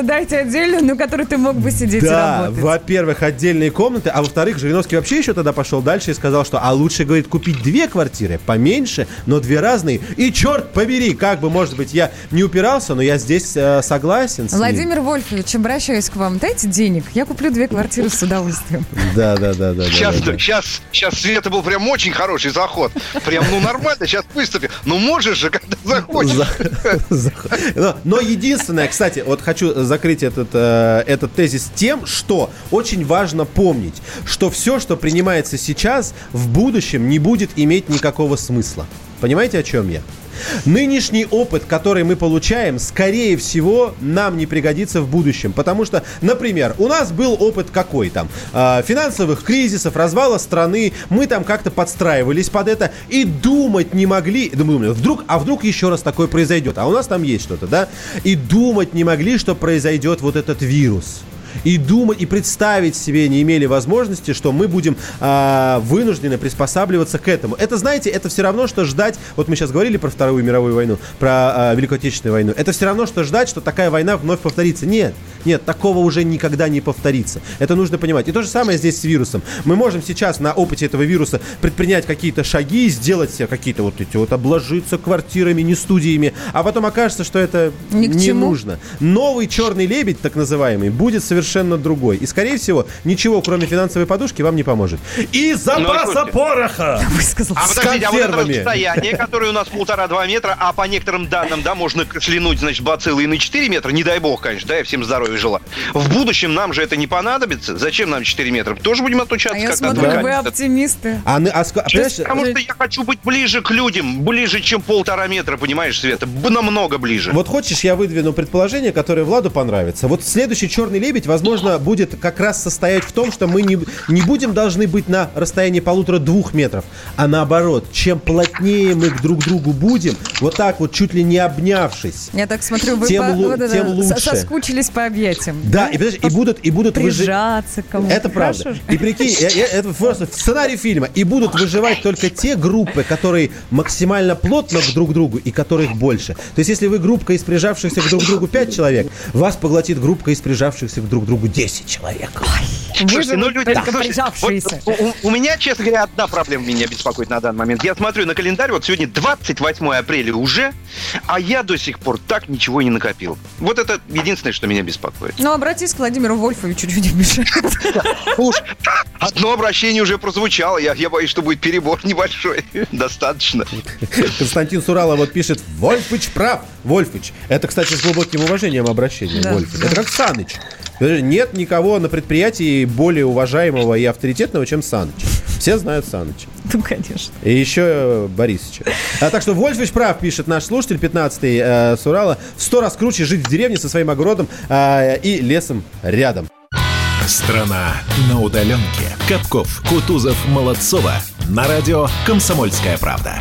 пожалуйста, дайте отдельную, на которой ты мог бы сидеть и Да, работать. во-первых, отдельные комнаты, а во-вторых, Жириновский вообще еще тогда пошел дальше и сказал, что а лучше, говорит, купить две квартиры, поменьше, но две разные. И черт побери, как бы, может быть, я не упирался, но я здесь э, согласен с ним. Владимир Вольфович, обращаюсь к вам. Дайте денег. Я куплю две квартиры с удовольствием. Да, да, да, да. Сейчас, да, да. сейчас, сейчас Света был прям очень хороший заход. Прям, ну нормально, сейчас выступи. Ну можешь же, когда захочешь. [laughs] Но, но единственное, кстати, вот хочу закрыть этот, э, этот тезис тем, что очень важно помнить, что все, что принимается сейчас, в будущем не будет иметь никакого смысла. Понимаете, о чем я? Нынешний опыт, который мы получаем, скорее всего, нам не пригодится в будущем. Потому что, например, у нас был опыт какой там? Финансовых кризисов, развала страны. Мы там как-то подстраивались под это и думать не могли. Думали, вдруг, а вдруг еще раз такое произойдет? А у нас там есть что-то, да? И думать не могли, что произойдет вот этот вирус и думать, и представить себе не имели возможности, что мы будем а, вынуждены приспосабливаться к этому. Это, знаете, это все равно, что ждать, вот мы сейчас говорили про Вторую мировую войну, про а, Великую Отечественную войну, это все равно, что ждать, что такая война вновь повторится. Нет, нет, такого уже никогда не повторится. Это нужно понимать. И то же самое здесь с вирусом. Мы можем сейчас на опыте этого вируса предпринять какие-то шаги, сделать себе какие-то вот эти вот, обложиться квартирами, не студиями, а потом окажется, что это Ни не чему. нужно. Новый черный лебедь, так называемый, будет совершенно другой. И, скорее всего, ничего, кроме финансовой подушки, вам не поможет. И запаса слушайте. пороха! Высказал. А С подождите, а вот это консервами. расстояние, которое у нас полтора-два метра, а по некоторым данным, да, можно кашлянуть, значит, бациллы и на 4 метра, не дай бог, конечно, да, я всем здоровья желаю. В будущем нам же это не понадобится. Зачем нам 4 метра? Тоже будем отлучаться А я как смотрю, надо. вы оптимисты. А, а а Потому что я хочу быть ближе к людям, ближе, чем полтора метра, понимаешь, Света? Намного ближе. Вот хочешь, я выдвину предположение, которое Владу понравится. Вот следующий черный лебедь, возможно, будет как раз состоять в том, что мы не, не будем должны быть на расстоянии полутора-двух метров, а наоборот, чем плотнее мы к друг другу будем, вот так вот чуть ли не обнявшись. Я так смотрю, вы Тем по- лу- вот это, тем лучше. соскучились по объятиям. Да, и, понимаешь, и будут, и будут выжи- Прижаться к кому-то. Это правда. Же. И прикинь, это просто сценарий фильма. И будут выживать только те группы, которые максимально плотно к друг другу и которых больше. То есть, если вы группа из прижавшихся к друг другу 5 человек, вас поглотит группа из прижавшихся к друг другу 10 человек. Слушайте, ну, люди, только слушайте, вот у, у меня, честно говоря, одна проблема меня беспокоит на данный момент. Я смотрю на календарь, вот сегодня 28 апреля уже, а я до сих пор так ничего не накопил. Вот это единственное, что меня беспокоит. Ну, обратись к Владимиру Вольфовичу, чуть не мешает. Уж одно обращение уже прозвучало, я, я боюсь, что будет перебор небольшой. [laughs] Достаточно. Константин Сурала вот пишет, Вольфыч прав. Вольфыч. Это, кстати, с глубоким уважением обращение. Да, Вольфыч. да. Это как Саныч. Нет никого на предприятии более уважаемого и авторитетного, чем Саныч. Все знают Саныча. Ну, конечно. И еще э, Борисовича. А, так что Вольфович прав, пишет наш слушатель, 15-й э, с Урала. В сто раз круче жить в деревне со своим огородом э, и лесом рядом. Страна на удаленке. Капков, Кутузов, Молодцова. На радио «Комсомольская правда».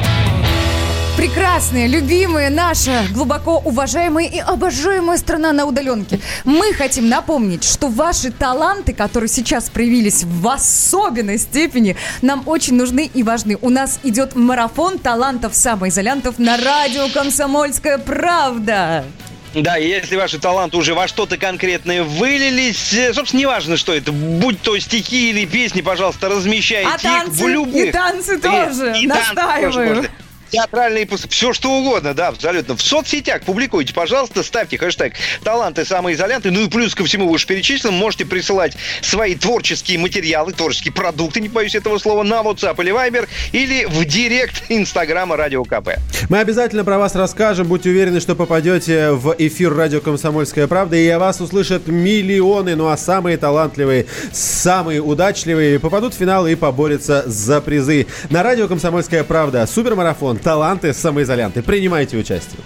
Прекрасная, любимая наша, глубоко уважаемая и обожаемая страна на удаленке. Мы хотим напомнить, что ваши таланты, которые сейчас проявились в особенной степени, нам очень нужны и важны. У нас идет марафон талантов самоизолянтов на радио «Комсомольская правда». Да, и если ваши таланты уже во что-то конкретное вылились, э, собственно, неважно, что это, будь то стихи или песни, пожалуйста, размещайте А их танцы? в любых... И танцы тоже, и танцы настаиваю. можно. Театральные, все что угодно, да, абсолютно. В соцсетях публикуйте, пожалуйста, ставьте хэштег «Таланты самоизолянты». Ну и плюс ко всему вышеперечисленному можете присылать свои творческие материалы, творческие продукты, не боюсь этого слова, на WhatsApp или Viber, или в директ Инстаграма Радио КП. Мы обязательно про вас расскажем. Будьте уверены, что попадете в эфир радио «Комсомольская правда», и о вас услышат миллионы. Ну а самые талантливые, самые удачливые попадут в финал и поборются за призы. На радио «Комсомольская правда» супермарафон «Таланты самоизолянты». Принимайте участие.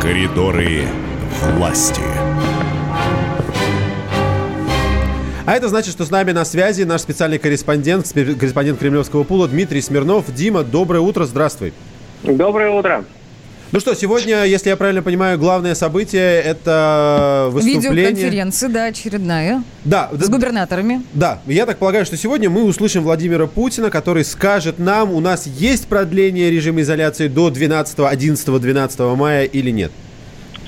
Коридоры власти. А это значит, что с нами на связи наш специальный корреспондент, корреспондент Кремлевского пула Дмитрий Смирнов. Дима, доброе утро, здравствуй. Доброе утро. Ну что, сегодня, если я правильно понимаю, главное событие это выступление... Видеоконференция, да, очередная. Да. С губернаторами. Да, я так полагаю, что сегодня мы услышим Владимира Путина, который скажет нам, у нас есть продление режима изоляции до 12, 11, 12 мая или нет.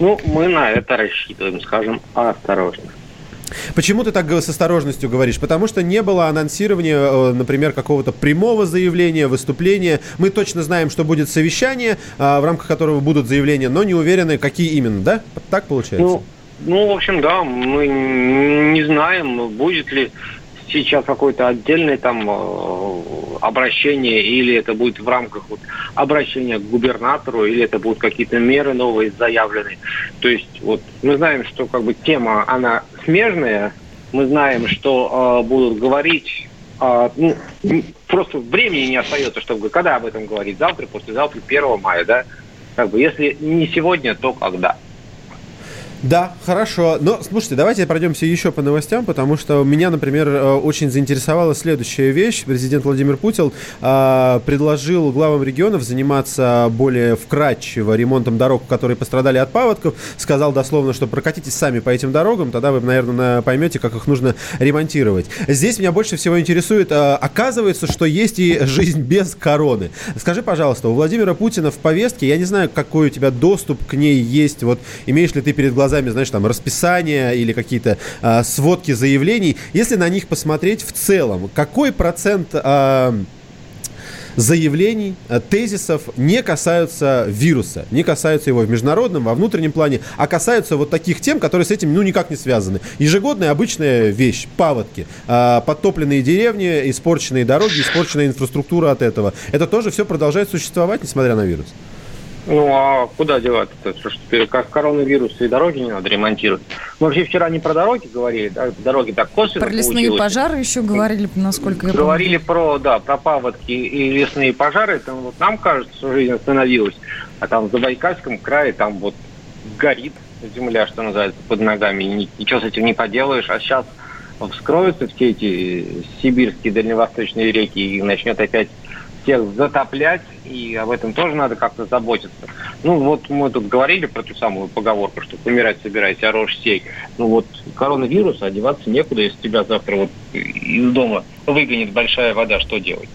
Ну, мы на это рассчитываем, скажем, осторожно. Почему ты так с осторожностью говоришь? Потому что не было анонсирования, э, например, какого-то прямого заявления, выступления. Мы точно знаем, что будет совещание, а, в рамках которого будут заявления, но не уверены, какие именно, да? Так получается? Ну, ну, в общем, да, мы не знаем, будет ли сейчас какое-то отдельное там э, обращение, или это будет в рамках вот, обращения к губернатору, или это будут какие-то меры новые заявлены. То есть вот мы знаем, что как бы тема, она смежная, мы знаем, что э, будут говорить а, ну, просто времени не остается, чтобы когда об этом говорить, завтра, послезавтра, 1 мая, да? Как бы, если не сегодня, то когда? Да, хорошо. Но, слушайте, давайте пройдемся еще по новостям, потому что меня, например, э, очень заинтересовала следующая вещь. Президент Владимир Путин э, предложил главам регионов заниматься более вкратчиво ремонтом дорог, которые пострадали от паводков. Сказал дословно, что прокатитесь сами по этим дорогам, тогда вы, наверное, поймете, как их нужно ремонтировать. Здесь меня больше всего интересует, э, оказывается, что есть и жизнь без короны. Скажи, пожалуйста, у Владимира Путина в повестке, я не знаю, какой у тебя доступ к ней есть, вот имеешь ли ты перед глазами, знаешь, там расписание или какие-то а, сводки заявлений, если на них посмотреть в целом, какой процент а, заявлений, а, тезисов не касаются вируса, не касаются его в международном, во внутреннем плане, а касаются вот таких тем, которые с этим ну никак не связаны. Ежегодная обычная вещь, паводки, а, подтопленные деревни, испорченные дороги, испорченная инфраструктура от этого. Это тоже все продолжает существовать, несмотря на вирус. Ну, а куда деваться-то? Что, что теперь как коронавирус и дороги не надо ремонтировать? Мы вообще вчера не про дороги говорили, да? дороги так косвенно Про лесные получилось. пожары еще говорили, насколько я помню. Говорили про, да, про паводки и лесные пожары. Там вот нам кажется, что жизнь остановилась. А там в Забайкальском крае там вот горит земля, что называется, под ногами. И ни- ничего с этим не поделаешь. А сейчас вскроются все эти сибирские дальневосточные реки и начнет опять всех затоплять, и об этом тоже надо как-то заботиться. Ну, вот мы тут говорили про ту самую поговорку, что помирать собирайся, а рожь сей. Ну вот коронавирус, одеваться некуда, если тебя завтра вот из дома выгонит большая вода, что делать?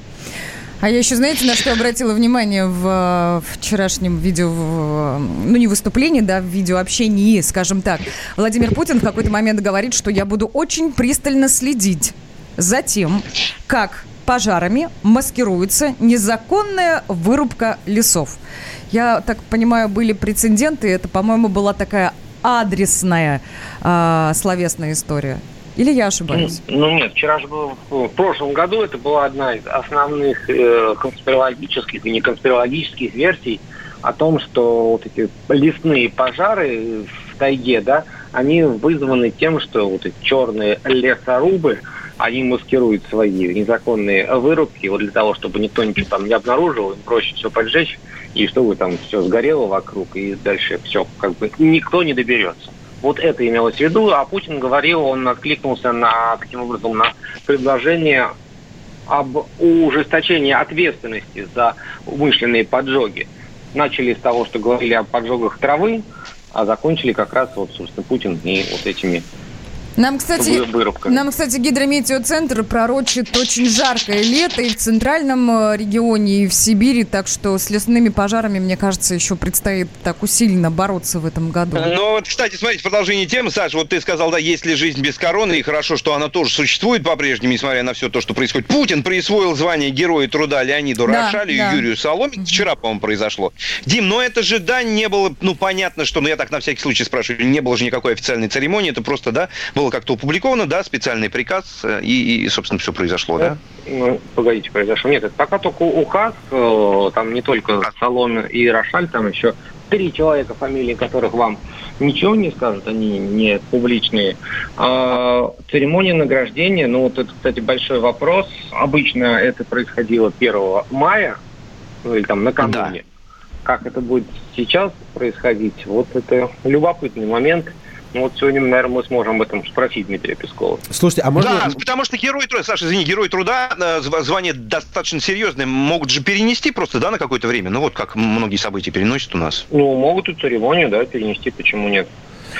А я еще, знаете, на что обратила внимание в э, вчерашнем видео, в, ну не выступлении, да, в видеообщении, скажем так. Владимир Путин в какой-то момент говорит, что я буду очень пристально следить за тем, как пожарами маскируется незаконная вырубка лесов. Я так понимаю, были прецеденты, это, по-моему, была такая адресная э, словесная история. Или я ошибаюсь? Ну нет, вчера же был в прошлом году это была одна из основных э, конспирологических и неконспирологических версий о том, что вот эти лесные пожары в тайге, да, они вызваны тем, что вот эти черные лесорубы, они маскируют свои незаконные вырубки вот для того, чтобы никто ничего там не обнаружил, им проще все поджечь, и чтобы там все сгорело вокруг, и дальше все, как бы никто не доберется. Вот это имелось в виду, а Путин говорил, он откликнулся на, таким образом, на предложение об ужесточении ответственности за умышленные поджоги. Начали с того, что говорили о поджогах травы, а закончили как раз вот, собственно, Путин и вот этими Нам, кстати, нам, кстати, гидрометеоцентр пророчит очень жаркое лето и в центральном э, регионе, и в Сибири, так что с лесными пожарами, мне кажется, еще предстоит так усиленно бороться в этом году. Ну вот, кстати, смотрите, продолжение темы, Саша, вот ты сказал, да, есть ли жизнь без короны, и хорошо, что она тоже существует по-прежнему, несмотря на все то, что происходит. Путин присвоил звание Героя труда Леониду Да, Рошалю да. и Юрию Соломин. Вчера, по-моему, произошло. Дим, но это же, да, не было, ну, понятно, что, ну, я так на всякий случай спрашиваю, не было же никакой официальной церемонии, это просто, да, было как-то опубликовано, да, специальный приказ, э, и, и, собственно, все произошло, да? Ну, погодите, произошел. Нет, это пока только указ, э, там не только Соломин и Рошаль, там еще три человека, фамилии которых вам ничего не скажут, они не публичные. А, церемония награждения, ну вот это, кстати, большой вопрос. Обычно это происходило 1 мая, ну или там накануне. Как это будет сейчас происходить, вот это любопытный момент. Ну вот сегодня, наверное, мы сможем об этом спросить Дмитрия Пескова. Слушайте, а можно... Да, потому что герой труда, Саша, извини, герой труда, э, зв- звание достаточно серьезное, могут же перенести просто, да, на какое-то время. Ну вот как многие события переносят у нас. Ну, могут и церемонию, да, перенести, почему нет.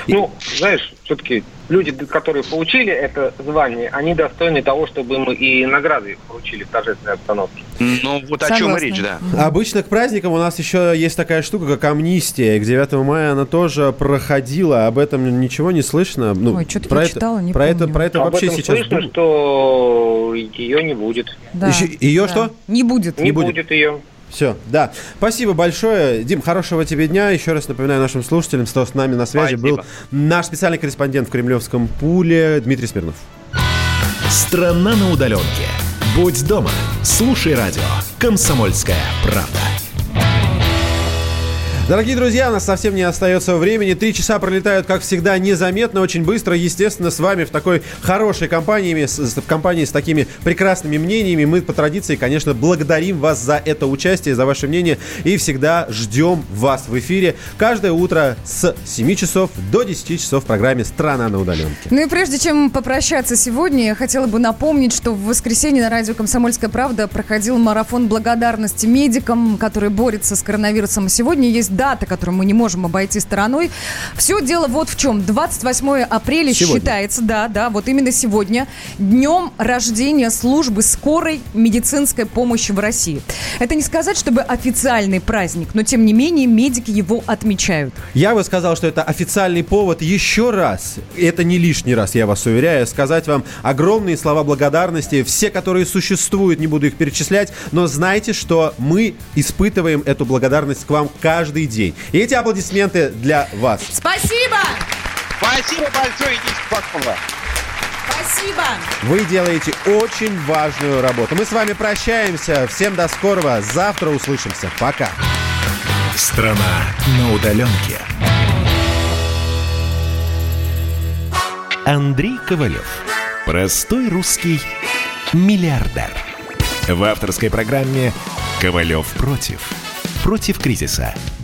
Ну, знаешь, все-таки люди, которые получили это звание, они достойны того, чтобы им и награды получили в торжественной обстановке. Ну, вот о чем и речь, да. Обычно к праздникам у нас еще есть такая штука, как амнистия. И К 9 мая она тоже проходила. Об этом ничего не слышно. Ну, Ой, что-то про я это, читала, не про это, помню. про это Об вообще этом сейчас слышно, что ее не будет. Да. Еще- ее Да. что? Не будет. Не, будет. ее. Все, да. Спасибо большое. Дим, хорошего тебе дня. Еще раз напоминаю нашим слушателям, что с нами на связи был наш специальный корреспондент в Кремлевском пуле Дмитрий Смирнов. Страна на удаленке. Будь дома. Слушай радио. Комсомольская правда. Дорогие друзья, у нас совсем не остается времени. Три часа пролетают, как всегда, незаметно, очень быстро. Естественно, с вами в такой хорошей компании, с, в компании с такими прекрасными мнениями. Мы по традиции, конечно, благодарим вас за это участие, за ваше мнение. И всегда ждем вас в эфире каждое утро с 7 часов до 10 часов в программе «Страна на удаленке». Ну и прежде чем попрощаться сегодня, я хотела бы напомнить, что в воскресенье на радио «Комсомольская правда» проходил марафон благодарности медикам, которые борются с коронавирусом. Сегодня есть дата, которую мы не можем обойти стороной. Все дело вот в чем. 28 апреля Сегодня. считается, да, да, вот именно сегодня, днем рождения службы скорой медицинской помощи в России. Это не сказать, чтобы официальный праздник, но тем не менее медики его отмечают. Я бы сказал, что это официальный повод еще раз, это не лишний раз, я вас уверяю, сказать вам огромные слова благодарности. Все, которые существуют, не буду их перечислять, но знайте, что мы испытываем эту благодарность к вам каждый день. И эти аплодисменты для вас. Спасибо! Спасибо большое, идите спокойно. Спасибо! Вы делаете очень важную работу. Мы с вами прощаемся. Всем до скорого. Завтра услышимся. Пока. Страна на удаленке. Андрей Ковалев. Простой русский миллиардер. В авторской программе «Ковалев против». Против кризиса.